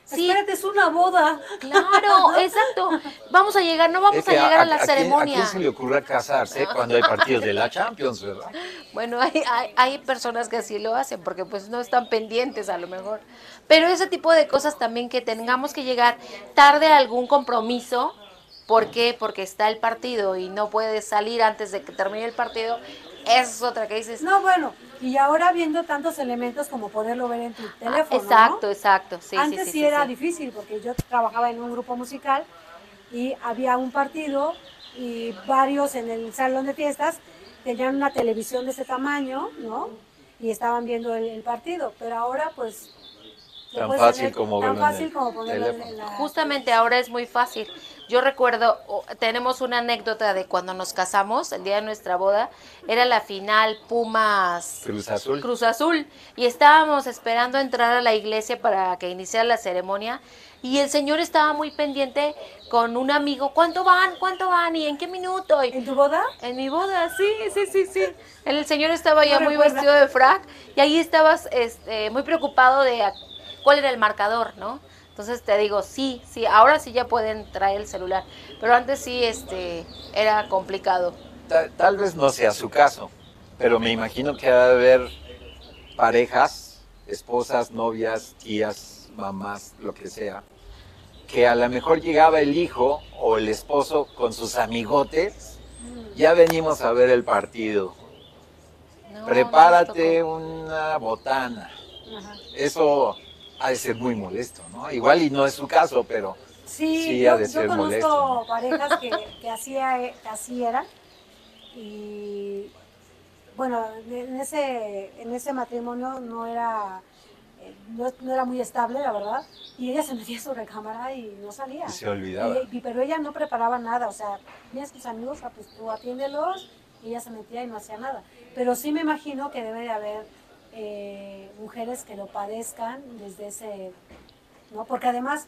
Sí, espérate, es una boda. Claro, exacto. Vamos a llegar, no vamos Es a llegar a, la ceremonia. ¿A quién se le ocurre casarse cuando hay partidos de la Champions, verdad? Bueno, hay, hay, hay personas que así lo hacen porque pues no están pendientes a lo mejor. Pero ese tipo de cosas también que tengamos que llegar tarde a algún compromiso ¿Por qué? Porque está el partido y no puedes salir antes de que termine el partido. Esa es otra que dices. No, bueno, y ahora viendo tantos elementos como poderlo ver en tu teléfono. Ah, exacto, ¿no? exacto. Sí, sí, Antes sí, sí, sí, era sí. difícil porque yo trabajaba en un grupo musical y había un partido y varios en el salón de fiestas tenían una televisión de ese tamaño, ¿no? Y estaban viendo el, el partido, pero ahora pues... Tan fácil como tan fácil como ponerlo teléfono. en la... Justamente ahora es muy fácil. Yo recuerdo, tenemos una anécdota de cuando nos casamos, el día de nuestra boda, era la final Pumas Cruz Azul. Cruz Azul y estábamos esperando entrar a la iglesia para que iniciara la ceremonia y el señor estaba muy pendiente con un amigo, ¿cuánto van? ¿Cuánto van? ¿Y en qué minuto? Y ¿En tu boda? en mi boda, sí, sí, sí, sí. El señor estaba ya No muy recuerda. vestido de frac y ahí estabas este, muy preocupado de cuál era el marcador, ¿no? Entonces te digo, sí, sí, ahora sí ya pueden traer el celular, pero antes sí este, era complicado. Ta- Tal, vez no sea su caso, pero me imagino que ha de haber parejas, esposas, novias, tías, mamás, lo que sea, que a lo mejor llegaba el hijo o el esposo con sus amigotes, ya venimos a ver el partido, No, no prepárate tocó. una botana. Ajá. Eso ha de ser muy molesto, ¿no? Igual y no es su caso, pero Sí, Sí, yo, ha de yo ser conozco molesto, parejas que, así eran. Y bueno, en ese, en ese matrimonio no era, no, no era muy estable, la verdad. Y ella se metía a su recámara y no salía. y se olvidaba. Y- pero ella no preparaba nada, o sea, tienes tus amigos, ah, pues tú atiéndelos, y ella se metía y no hacía nada. Pero sí me imagino que debe de haber eh, mujeres que lo padezcan desde ese, ¿no? Porque además,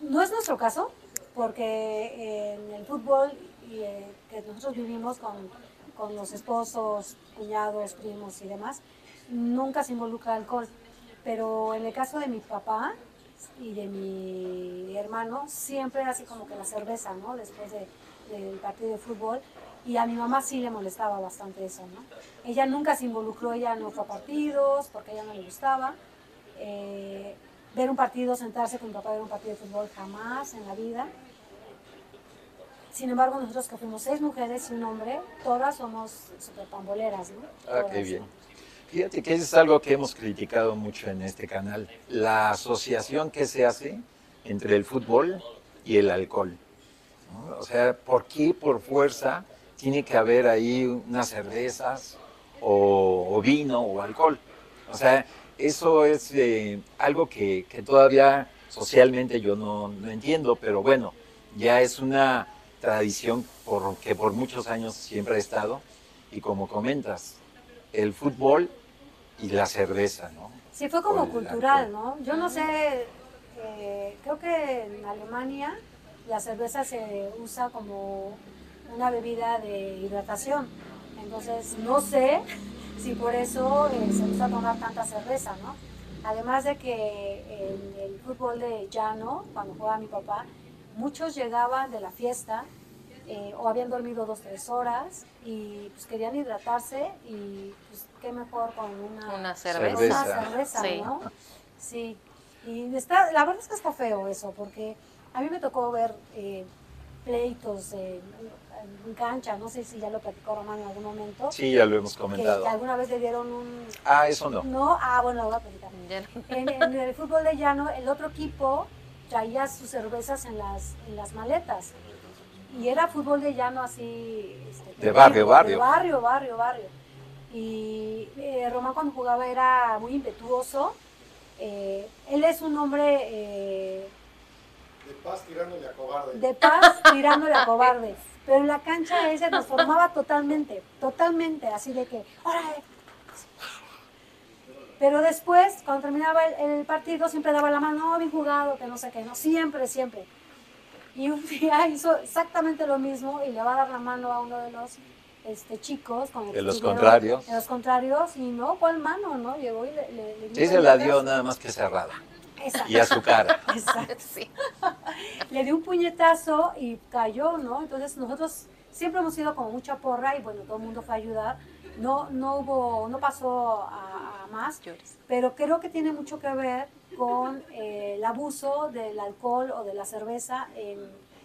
no es nuestro caso, porque en el fútbol eh, que nosotros vivimos con, con los esposos, cuñados, primos y demás, nunca se involucra alcohol. Pero en el caso de mi papá y de mi hermano, siempre era así como que la cerveza, ¿no? Después de- del partido de fútbol. Y a mi mamá sí le molestaba bastante eso, ¿no? Ella nunca se involucró, ella no fue a partidos porque a ella no le gustaba. Eh, ver un partido, sentarse con mi papá a ver un partido de fútbol, jamás en la vida. Sin embargo, nosotros que fuimos seis mujeres y un hombre, todas somos super pamboleras, ¿no? Ah, qué bien. ¿no? Fíjate que es algo que hemos criticado mucho en este canal, la asociación que se hace entre el fútbol y el alcohol. ¿no? O sea, ¿por qué por fuerza tiene que haber ahí unas cervezas o, o vino o alcohol? O sea, eso es eh, algo que, que todavía socialmente yo no, no entiendo, pero bueno, ya es una tradición por, que por muchos años siempre ha estado. Y como comentas, el fútbol y la cerveza, ¿no? Sí, fue como cultural, alcohol. ¿no? Yo no sé, eh, creo que en Alemania la cerveza se usa como una bebida de hidratación. Entonces, no sé si por eso eh, se usa tomar tanta cerveza, ¿no? Además de que en el fútbol de llano, cuando jugaba mi papá, muchos llegaban de la fiesta eh, o habían dormido dos, tres horas y pues querían hidratarse y pues qué mejor con una, Una cerveza. cerveza. una cerveza, Sí. ¿no? Sí. Y está, la verdad es que está feo eso, porque a mí me tocó ver eh, pleitos en, en cancha, no sé si ya lo platicó Román en algún momento, Sí, ya lo hemos comentado. que alguna vez le dieron un... Ah, eso no. No, ah, bueno, lo voy a platicar. En, en el fútbol de llano, el otro equipo traía sus cervezas en las, en las maletas. Y era fútbol de llano así... este, De barrio, de barrio. barrio, barrio, barrio. Y eh, Román cuando jugaba era muy impetuoso. Eh, él es un hombre eh, De paz tirándole a cobarde. de paz tirándole a cobarde. Pero en la cancha él se transformaba totalmente, totalmente, así de que, órale. Pero después, cuando terminaba el, el partido, siempre daba la mano, "Oh, bien jugado, que no sé qué, no, siempre, siempre. Y un día hizo exactamente lo mismo y le va a dar la mano a uno de los este, chicos. Con el De los contrarios. De los contrarios, y no, ¿cuál mano? no Llegó y le, le, le Sí, se la dio nada más que cerrada. Exacto. Y a su cara. Exacto Sí. le dio un puñetazo y cayó, ¿no? Entonces nosotros siempre hemos sido como mucha porra y bueno, todo el mundo fue a ayudar. No, no hubo, no pasó a, a más, pero creo que tiene mucho que ver con eh, el abuso del alcohol o de la cerveza en,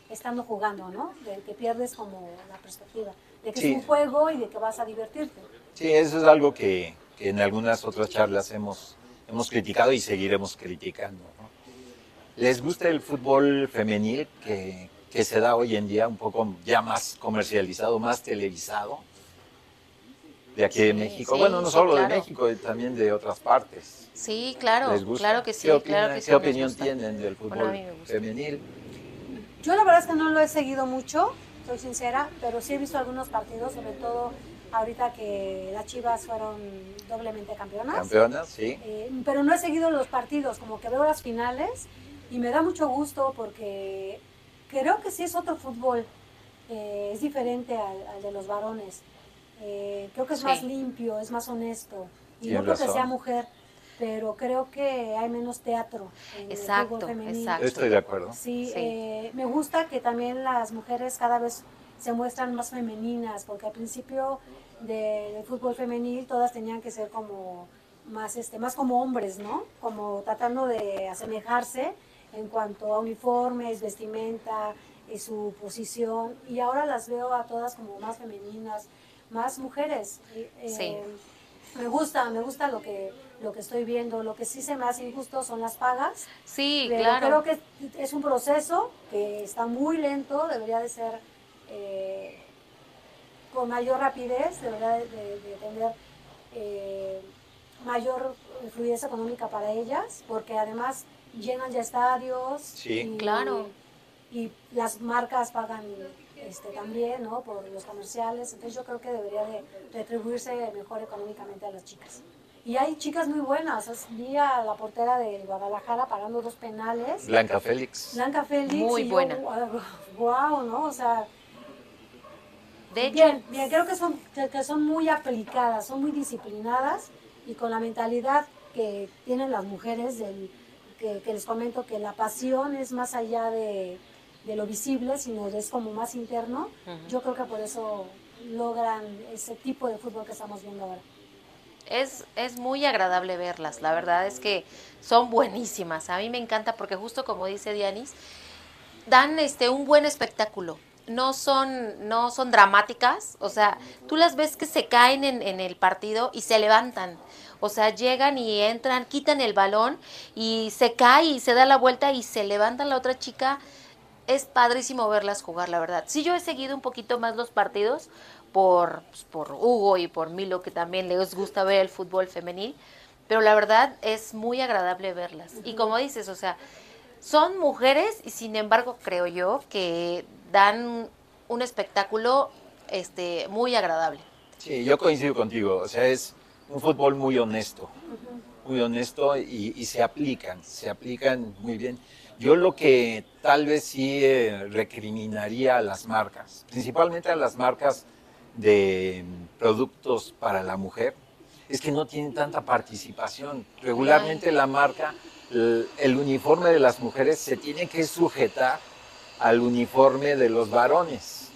estando jugando, ¿no? De que pierdes como la perspectiva, de que Sí. es un juego y de que vas a divertirte. Sí, eso es algo que, que en algunas otras charlas hemos, hemos criticado y seguiremos criticando. ¿no? ¿Les gusta el fútbol femenil que, que se da hoy en día un poco ya más comercializado, más televisado? De aquí de México. sí, bueno, no solo claro. de México, también de otras partes. Sí, claro, ¿Les gusta? claro que sí, ¿Qué, opina- claro que sí. ¿qué opinión tienen del fútbol a mí me gusta. femenil? Yo la verdad es que no lo he seguido mucho, soy sincera, pero sí he visto algunos partidos, sobre todo ahorita que las Chivas fueron doblemente campeonas. ¿Campeonas? Sí. Eh, pero no he seguido los partidos, como que veo las finales y me da mucho gusto porque creo que sí es otro fútbol, eh, es diferente al, al de los varones. Eh, creo que es Sí. más limpio, es más honesto. Y Tienes no creo que sea mujer, pero creo que hay menos teatro en Exacto, el fútbol femenino. exacto. Estoy de acuerdo. Sí, Sí. eh, me gusta que también las mujeres cada vez se muestran más femeninas, porque al principio de- del fútbol femenil todas tenían que ser como más, este, más como hombres, ¿no? Como tratando de asemejarse en cuanto a uniformes, vestimenta, y su posición. Y ahora las veo a todas como más femeninas, más mujeres. Eh, Sí. Me gusta, me gusta lo que, lo que estoy viendo. Lo que sí se me hace injusto son las pagas. Sí, Pero claro. creo que es un proceso que está muy lento, debería de ser eh, con mayor rapidez, de, de- de tener eh, mayor fluidez económica para ellas, porque además llenan ya estadios. Sí. y- Claro. Y las marcas pagan este, también, ¿no? Por los comerciales. Entonces yo creo que debería de retribuirse mejor económicamente a las chicas. Y hay chicas muy buenas. Vi a la portera de Guadalajara pagando dos penales. Blanca Félix. Blanca Félix. Muy y yo, buena. Wow, ¿no? O sea, De hecho, bien, bien, creo que son, que, son muy aplicadas, son muy disciplinadas y con la mentalidad que tienen las mujeres, del, que, que les comento que la pasión es más allá de, de lo visible, sino es como más interno. Yo creo que por eso logran ese tipo de fútbol que estamos viendo ahora. es, es muy agradable verlas. La verdad es que son buenísimas. A mí me encanta porque justo como dice Dianis, dan este un buen espectáculo. No son, no son dramáticas, o sea, tú las ves que se caen en, en el partido y se levantan. O sea, llegan y entran, quitan el balón y se cae y se da la vuelta y se levanta la otra chica. Es padrísimo verlas jugar, la verdad. Sí, yo he seguido un poquito más los partidos por, pues, por Hugo y por Milo, que también les gusta ver el fútbol femenil, pero la verdad es muy agradable verlas. Y como dices, o sea, son mujeres y sin embargo creo yo que dan un espectáculo este, muy agradable. Sí, yo coincido contigo. O sea, es un fútbol muy honesto. Muy honesto y, y se aplican, se aplican muy bien. Yo lo que tal vez sí eh, recriminaría a las marcas, principalmente a las marcas de productos para la mujer, es que no tienen tanta participación. Regularmente la marca, el, el uniforme de las mujeres se tiene que sujetar al uniforme de los varones.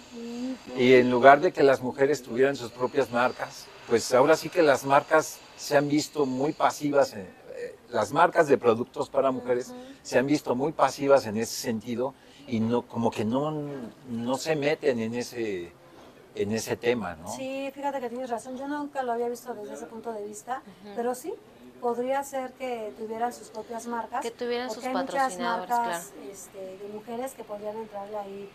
Y en lugar de que las mujeres tuvieran sus propias marcas, pues ahora sí que las marcas se han visto muy pasivas, en- eh, las marcas de productos para mujeres se han visto muy pasivas en ese sentido y no como que no, no se meten en ese, en ese tema, ¿no? Sí, fíjate que tienes razón. Yo nunca lo había visto desde ese punto de vista, pero sí, podría ser que tuvieran sus propias marcas. Que tuvieran sus hay muchas patrocinadores, marcas este, de mujeres que podrían entrarle ahí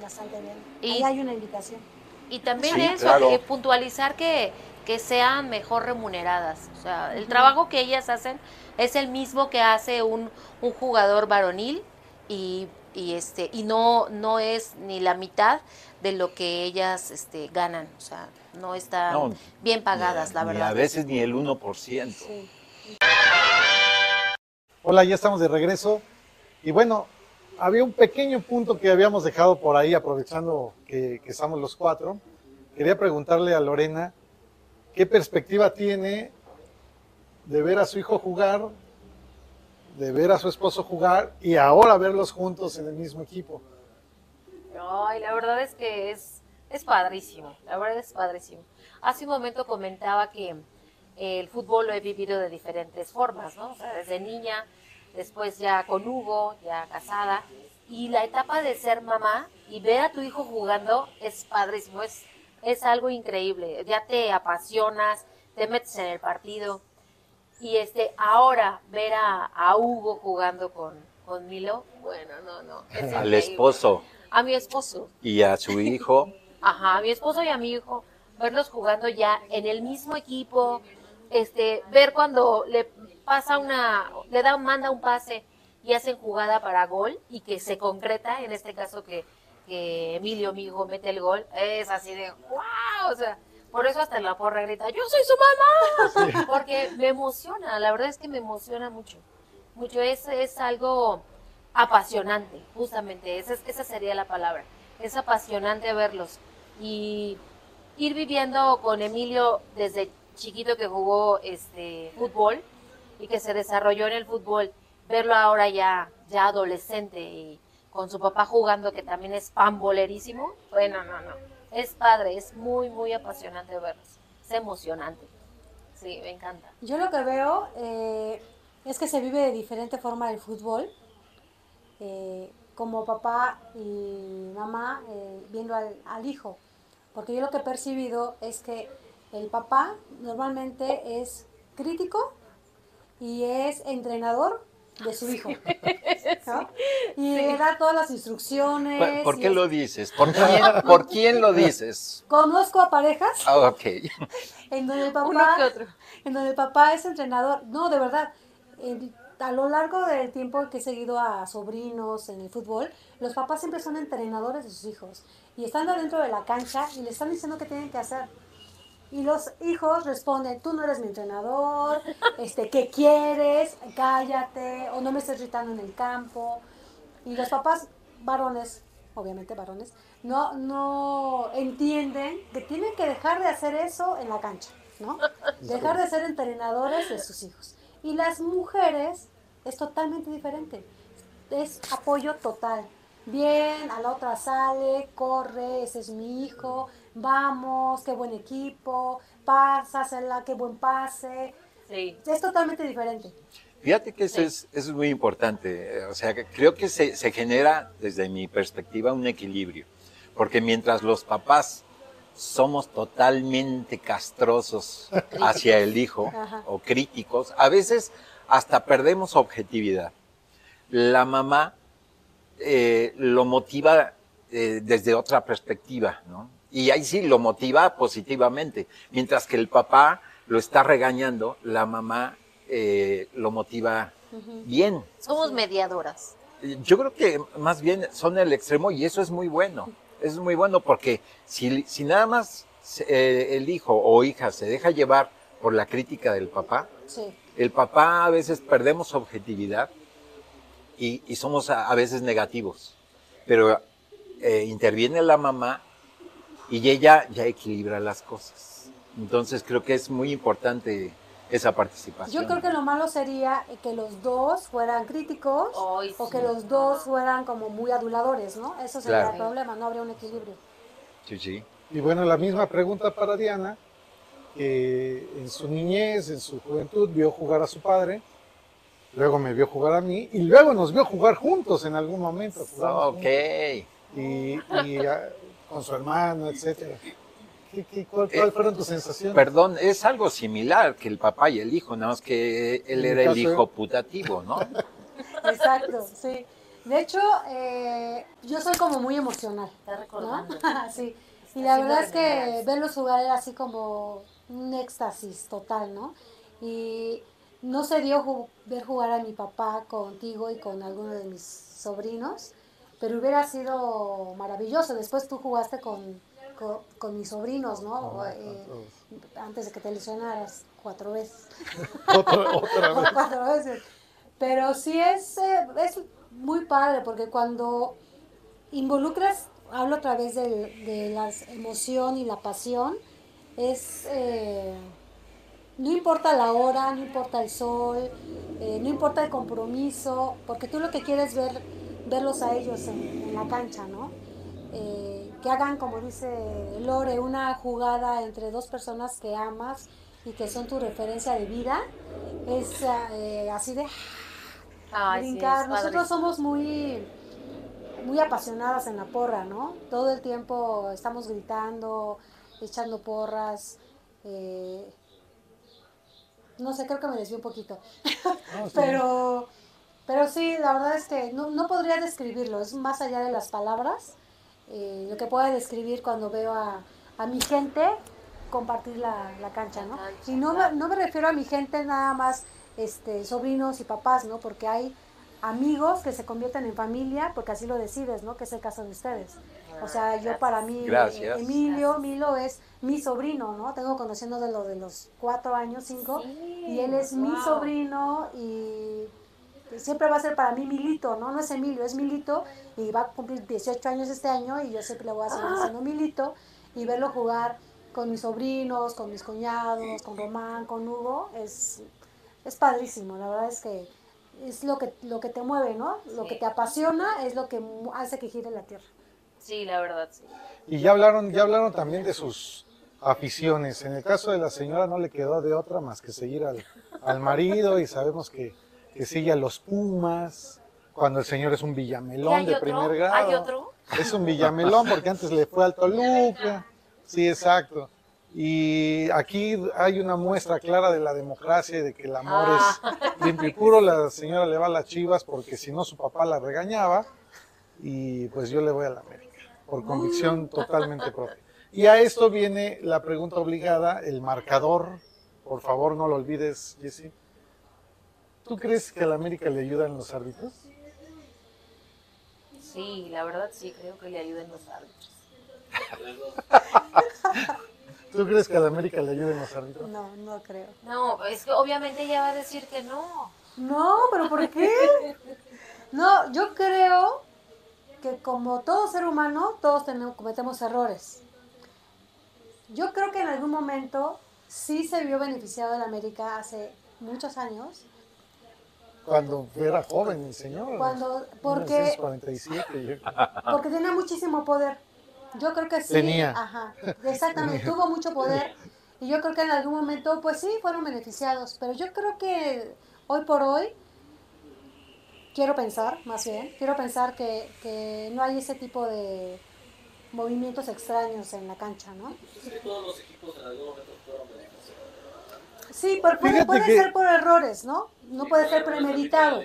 bastante bien. Y- Ahí hay una invitación. Y también Sí, eso, claro. que puntualizar que, que sean mejor remuneradas. O sea, el trabajo que ellas hacen es el mismo que hace un, un jugador varonil y, y este y no no es ni la mitad de lo que ellas este, ganan. O sea, no están No, bien pagadas, Ni- la ni verdad. a veces ni el 1%. Sí. Hola, ya estamos de regreso. Y bueno, había un pequeño punto que habíamos dejado por ahí, aprovechando que, que estamos los cuatro. Quería preguntarle a Lorena qué perspectiva tiene de ver a su hijo jugar, de ver a su esposo jugar y ahora verlos juntos en el mismo equipo. Ay, la verdad es que es, es padrísimo, la verdad es padrísimo. Hace un momento comentaba que el fútbol lo he vivido de diferentes formas, ¿no? O sea, desde niña, después ya con Hugo, ya casada, y la etapa de ser mamá y ver a tu hijo jugando es padrísimo, es, es algo increíble, ya te apasionas, te metes en el partido. Y este, ahora ver a, a Hugo jugando con, con Milo, bueno, no, no. es Al increíble. esposo A mi esposo. y a su hijo. Ajá, mi esposo y a mi hijo, verlos jugando ya en el mismo equipo, este, ver cuando le pasa una, le da, manda un pase y hacen jugada para gol y que se concreta, en este caso que, que Emilio, mi hijo, mete el gol, es así de wow, o sea, por eso hasta en la porra grita, yo soy su mamá, porque me emociona, la verdad es que me emociona mucho, mucho, es, es algo apasionante, justamente, esa, es- esa sería la palabra, es apasionante verlos y ir viviendo con Emilio desde chiquito que jugó este fútbol y que se desarrolló en el fútbol, verlo ahora ya, ya adolescente y con su papá jugando que también es pambolerísimo, bueno, no, no, es padre, es muy, muy apasionante verlos, es emocionante, sí, me encanta. Yo lo que veo eh, es que se vive de diferente forma el fútbol. eh, como papá y mamá eh, viendo al, al hijo. Porque yo lo que he percibido es que el papá normalmente es crítico y es entrenador de su hijo. ¿no? Y le da todas las instrucciones. ¿Por, y qué es- lo dices? ¿Por quién, ¿Por quién lo dices? Conozco a parejas Ah, ok. en donde el Uno papá que otro. en donde el papá es entrenador. No, de verdad. A lo largo del tiempo que he seguido a sobrinos en el fútbol, los papás siempre son entrenadores de sus hijos. Y están dentro de la cancha y le están diciendo qué tienen que hacer. Y los hijos responden, tú no eres mi entrenador, este, ¿qué quieres? Cállate, o no me estés gritando en el campo. Y los papás varones, obviamente varones, no, no entienden que tienen que dejar de hacer eso en la cancha, ¿no? Dejar de ser entrenadores de sus hijos. Y las mujeres es totalmente diferente. Es apoyo total. Bien, a la otra sale, corre, ese es mi hijo, vamos, qué buen equipo, pásasela, qué buen pase. Sí. Es totalmente diferente. Fíjate que eso es, eso es muy importante. O sea, que creo que se, se genera, desde mi perspectiva, un equilibrio. Porque mientras los papás somos totalmente castrosos hacia el hijo Ajá. o críticos, a veces hasta perdemos objetividad. La mamá eh, lo motiva eh, desde otra perspectiva, ¿no? Y ahí sí lo motiva positivamente, mientras que el papá lo está regañando, la mamá eh, lo motiva bien. Somos mediadoras. Yo creo que más bien son el extremo y eso es muy bueno. Es muy bueno porque si, si nada más eh, el hijo o hija se deja llevar por la crítica del papá, Sí. el papá a veces perdemos objetividad y, y somos a, a veces negativos. Pero eh, interviene la mamá y ella ya equilibra las cosas. Entonces creo que es muy importante esa participación. Yo creo que lo malo sería que los dos fueran críticos o sí. que los dos fueran como muy aduladores, ¿no? Eso sería Claro. el problema, no habría un equilibrio. Sí, sí. Y bueno, la misma pregunta para Diana, que en su niñez, en su juventud, vio jugar a su padre, luego me vio jugar a mí, y luego nos vio jugar juntos en algún momento. Ok. juntos, Y, y, con su hermano, etcétera. ¿Qué, qué, cuál, cuál Eh, fueron tus sensaciones? Perdón, es algo similar que el papá y el hijo, nada más que él era el hijo putativo, ¿no? Exacto, sí. De hecho, eh, yo soy como muy emocional, Está ¿no? recordando. sí. Y la verdad es que verlos jugar era así como un éxtasis total, ¿no? Y no se dio ju- ver jugar a mi papá contigo y con alguno de mis sobrinos, pero hubiera sido maravilloso. Después tú jugaste con, con, con mis sobrinos, ¿no? Eh, antes de que te lesionaras cuatro veces. Otra, otra vez. cuatro veces. Pero sí es, eh, es muy padre porque cuando involucras, hablo a través de, la emoción y la pasión, es, eh, no importa la hora, no importa el sol, eh, no importa el compromiso, porque tú lo que quieres ver, verlos a ellos en, en la cancha, ¿no? Eh, que hagan, como dice Lore, una jugada entre dos personas que amas y que son tu referencia de vida, es eh, así de Ay, brincar. Nosotros somos muy, muy apasionadas en la porra, ¿no? Todo el tiempo estamos gritando, echando porras. eh, no sé, creo que me desvió un poquito. No, sí. Pero, pero sí, la verdad es que no, no podría describirlo, es más allá de las palabras, eh, lo que puedo describir cuando veo a, a mi gente compartir la, la cancha, ¿no? Y no me, no me refiero a mi gente nada más este, sobrinos y papás, ¿no? Porque hay amigos que se convierten en familia porque así lo decides, ¿no? Que es el caso de ustedes. O sea, yo para mí, Gracias. Emilio, Milo es mi sobrino, ¿no? Tengo conociendo de lo de los cuatro años, cinco, Sí, y él es mi sobrino y siempre va a ser para mí Milito, ¿no? No es Emilio, es Milito y va a cumplir 18 años este año y yo siempre le voy a seguir Ah. diciendo Milito y verlo jugar con mis sobrinos, con mis cuñados, con Román, con Hugo, es, es padrísimo, la verdad es que es lo que, lo que te mueve, ¿no? Lo Sí. que te apasiona es lo que mu- hace que gire la tierra. Sí, la verdad, sí. Y ya hablaron, ya hablaron también de sus aficiones. En el caso de la señora no le quedó de otra más que seguir al, al marido y sabemos que, que sigue a los Pumas, cuando el señor es un ¿Y villamelón de otro? primer grado. ¿Hay otro? Es un villamelón porque antes le fue al Toluca. Sí, exacto. Y aquí hay una muestra clara de la democracia y de que el amor Ah. es limpio y puro. La señora le va a las chivas porque si no su papá la regañaba. Y pues yo le voy a la América, por convicción totalmente propia. Y a esto viene la pregunta obligada, el marcador. Por favor, no lo olvides, Jesse. ¿Tú crees que a la América le ayudan los árbitros? Sí, la verdad sí, creo que le ayuden los árbitros. ¿Tú crees que a la América le ayudan los árbitros? No, no creo. No, es que obviamente ella va a decir que no. No, pero ¿por qué? No, yo creo que como todo ser humano, todos tenemos, cometemos errores. Yo creo que en algún momento sí se vio beneficiado en América hace muchos años, Cuando era joven el señor. cuando, porque, 1947, yo- porque tenía muchísimo poder. Yo creo que sí. Tenía. Ajá, exactamente, tuvo mucho poder. Y yo creo que en algún momento, pues sí, fueron beneficiados. Pero yo creo que hoy por hoy, quiero pensar, más bien, quiero pensar que, que no hay ese tipo de movimientos extraños en la cancha, ¿no? Que todos los equipos en algún momento fueron beneficiados. Sí, pero puede, Fíjate puede que- ser por errores, ¿no? No puede ser premeditado.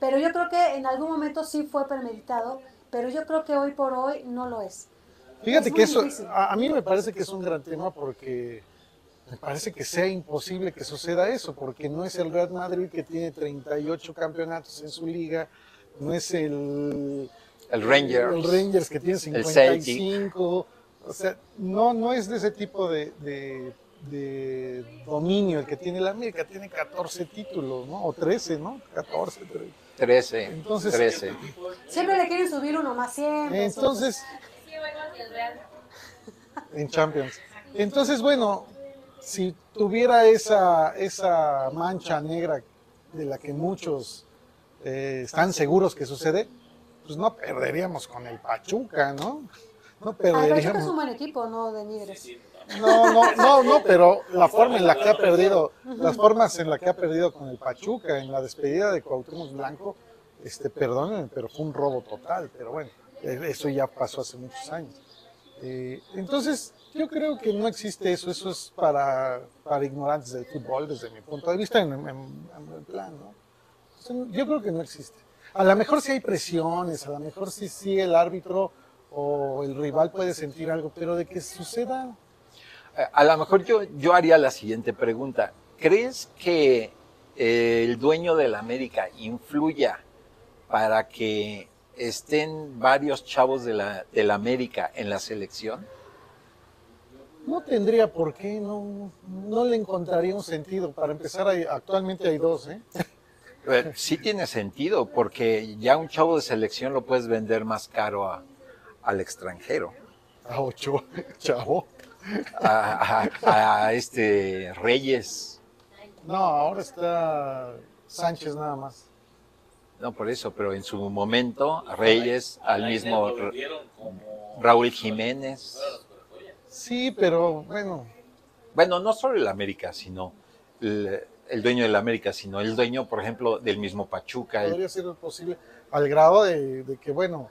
Pero yo creo que en algún momento sí fue premeditado, pero yo creo que hoy por hoy no lo es. Fíjate Es que eso, a, a mí me parece que es un gran tema porque me parece que sea imposible que suceda eso, porque no es el Real Madrid que tiene 38 campeonatos en su liga, no es el, El Rangers. el Rangers que tiene El Celtic. 55, o sea, no, no es de ese tipo de, de- de dominio el que tiene la América, tiene 14 títulos, ¿no? O 13, ¿no? 14, 13. 13. Entonces- 13. Siempre le quieren subir uno más siempre. Entonces, en Champions. Entonces, bueno, si tuviera esa, esa mancha negra de la que muchos eh, están seguros que sucede, pues no perderíamos con el Pachuca, ¿no? No Ah, pero Pachuca es un perderíamos. buen equipo, ¿no? De Nigres. No, no, no, no, pero la forma en la que ha perdido, las formas en la que ha perdido con el Pachuca, en la despedida de Cuauhtémoc Blanco, este, perdónenme, pero fue un robo total, pero bueno, eso ya pasó hace muchos años. Eh, entonces, yo creo que no existe eso, eso es para, para ignorantes del fútbol desde mi punto de vista, en, en- el plan, ¿no? Yo creo que no existe. A lo mejor sí hay presiones, a lo mejor sí, sí el árbitro o el rival puede sentir algo, pero de que suceda, A lo mejor yo, yo haría la siguiente pregunta. ¿Crees que eh, el dueño de la América influya para que estén varios chavos de la, de la América en la selección? No tendría por qué, no, no le encontraría un sentido. Para empezar, hay- actualmente hay dos, ¿eh? Eh, Sí tiene sentido, porque ya un chavo de selección lo puedes vender más caro a- al extranjero. A ocho, chavo. A, a- a este Reyes. No, ahora está Sánchez nada más. No, por eso, pero en su momento, Reyes, al mismo Raúl Jiménez. Sí, pero bueno, bueno, no solo el América, sino el, el dueño del América, sino el dueño, por ejemplo, del mismo Pachuca. el- Podría ser posible al grado de, de que, bueno,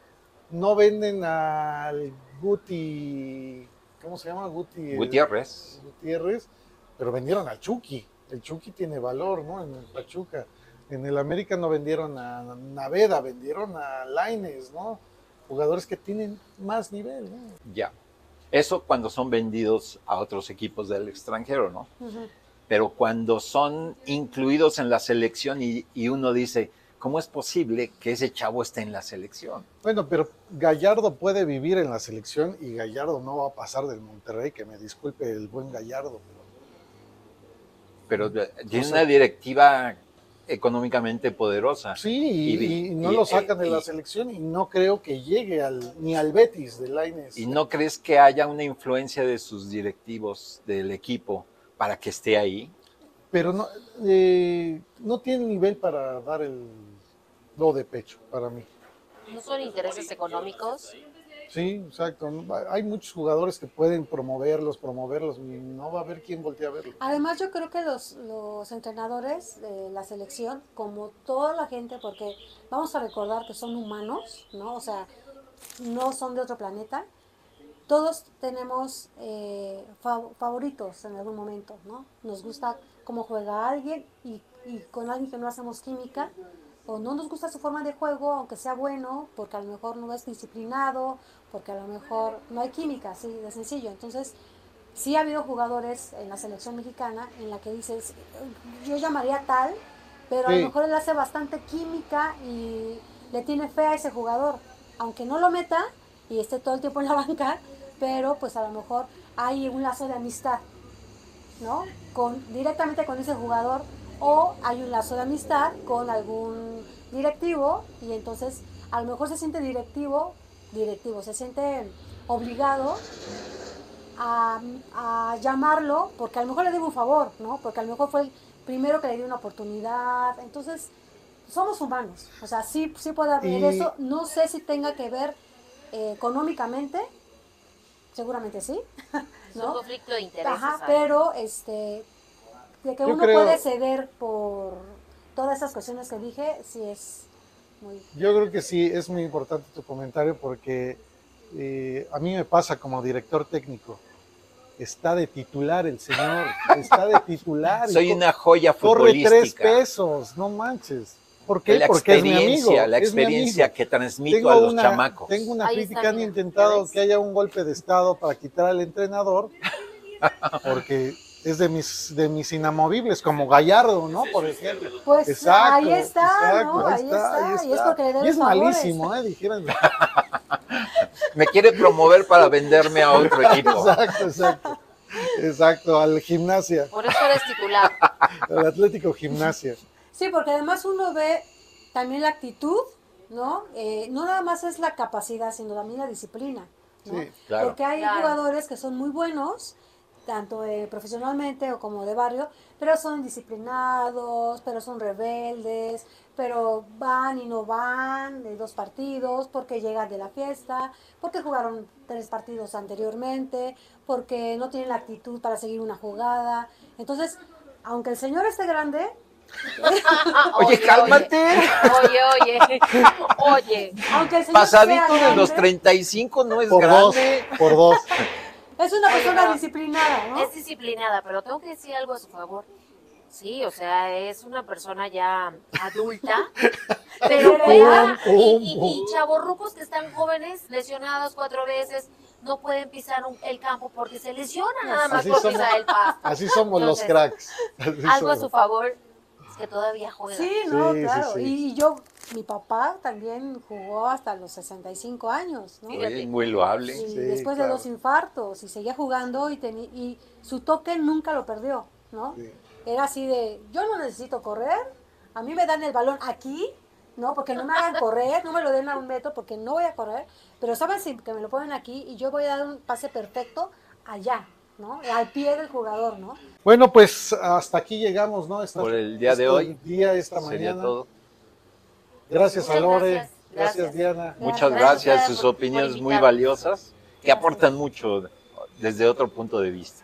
no venden al Guti, ¿cómo se llama? Guti. eh, Gutiérrez. Gutiérrez, pero vendieron al Chucky. El Chucky tiene valor, ¿no? En el Pachuca. En el América no vendieron a Naveda, vendieron a Laines, ¿no? Jugadores que tienen más nivel, ¿no? Ya. Eso cuando son vendidos a otros equipos del extranjero, ¿no? Pero cuando son incluidos en la selección y, y uno dice, ¿cómo es posible que ese chavo esté en la selección? Bueno, pero Gallardo puede vivir en la selección y Gallardo no va a pasar del Monterrey, que me disculpe el buen Gallardo. Pero tiene O sea- una directiva económicamente poderosa. Sí, y, Y- y no y- lo sacan de la selección y no creo que llegue al, ni al Betis de Laines. ¿Y no crees que haya una influencia de sus directivos del equipo para que esté ahí? Pero no, eh, no tiene nivel para dar el do de pecho para mí. No son intereses económicos. Sí, exacto. Hay muchos jugadores que pueden promoverlos, promoverlos y no va a haber quien voltee a verlos. Además, yo creo que los, los entrenadores de la selección, como toda la gente, porque vamos a recordar que son humanos, ¿no? O sea, no son de otro planeta. Todos tenemos eh, fa- favoritos en algún momento, ¿no? Nos gusta cómo juega alguien y, y con alguien que no hacemos química, o no nos gusta su forma de juego, aunque sea bueno, porque a lo mejor no es disciplinado, porque a lo mejor no hay química, así de sencillo. Entonces, sí ha habido jugadores en la selección mexicana en la que dices, yo llamaría tal, pero a lo mejor él hace bastante química y le tiene fe a ese jugador, aunque no lo meta y esté todo el tiempo en la banca, pero pues a lo mejor hay un lazo de amistad, ¿no? Con, directamente con ese jugador o hay un lazo de amistad con algún directivo y entonces a lo mejor se siente directivo, directivo, se siente obligado a, a llamarlo porque a lo mejor le debo un favor, ¿no? Porque a lo mejor fue el primero que le dio una oportunidad. Entonces, somos humanos. O sea, sí, sí puede haber Y- eso. No sé si tenga que ver eh, económicamente. Seguramente sí. Es un ¿no? conflicto de intereses. Ajá, pero este de que Yo uno creo- puede ceder por todas esas cuestiones que dije, sí es muy Yo creo que sí, es muy importante tu comentario porque eh, a mí me pasa como director técnico. Está de titular el señor, está de titular. Soy una joya corre tres futbolística. pesos, no manches. ¿Por qué? La Porque es mi amigo. la experiencia amigo. que transmito a los una, chamacos. Tengo una Ahí crítica, han intentado que haya un golpe de estado para quitar al entrenador, porque es de mis, de mis inamovibles, como Gallardo, ¿no? Por ejemplo. Pues Exacto, ahí está, exacto, ¿no? Ahí, está, Y es porque le Y es favores. malísimo, ¿eh? Dijeron. Me quiere promover para venderme a otro equipo. Exacto, exacto. Exacto, al gimnasia, Por eso eres titular. al Atlético Gimnasia. Sí, porque además uno ve también la actitud, ¿no? Eh, no nada más es la capacidad, sino también la disciplina, ¿no? Sí, claro. Porque hay Claro. jugadores que son muy buenos, tanto eh, profesionalmente o como de barrio, pero son disciplinados, pero son rebeldes, pero van y no van de dos partidos, porque llegan de la fiesta, porque jugaron tres partidos anteriormente, porque no tienen la actitud para seguir una jugada. Entonces, aunque el señor esté grande, Oye, cálmate. Oye, oye. Oye. aunque el señor Pasadito sea de los grande, 35 no es Por dos, grande. por dos. es una Oye, persona no. disciplinada, ¿no? Es disciplinada, pero tengo que decir algo a su favor. Sí, o sea, es una persona ya adulta, pero juega y, y, y chavorrucos que están jóvenes, lesionados cuatro veces, no pueden pisar un- el campo porque se lesionan nada más Así por somos. pisar el pasto. Así somos los cracks. Así Algo a su favor es que todavía juega. Sí, no, Sí, sí, claro. sí. Y yo, mi papá también jugó hasta los 65 años, ¿no? Oye, muy loable. Y Sí, después claro. de dos infartos y seguía jugando y, y su toque nunca lo perdió, ¿no? Sí. Era así de, yo no necesito correr, a mí me dan el balón aquí, ¿no? Porque no me hagan correr, no me lo den a un metro porque no voy a correr, pero saben si que me lo ponen aquí y yo voy a dar un pase perfecto allá, ¿no? Al pie del jugador, ¿no? Bueno, pues hasta aquí llegamos, ¿no? Esta- Por el día de hoy Día, esta Sería mañana. todo. Gracias a Muchas Lore. gracias. Gracias, Gracias. Diana. Muchas Gracias. sus por- por opiniones muy valiosas que aportan mucho desde otro punto de vista.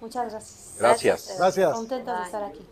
Muchas gracias. Gracias. Gracias. Contentos de estar aquí.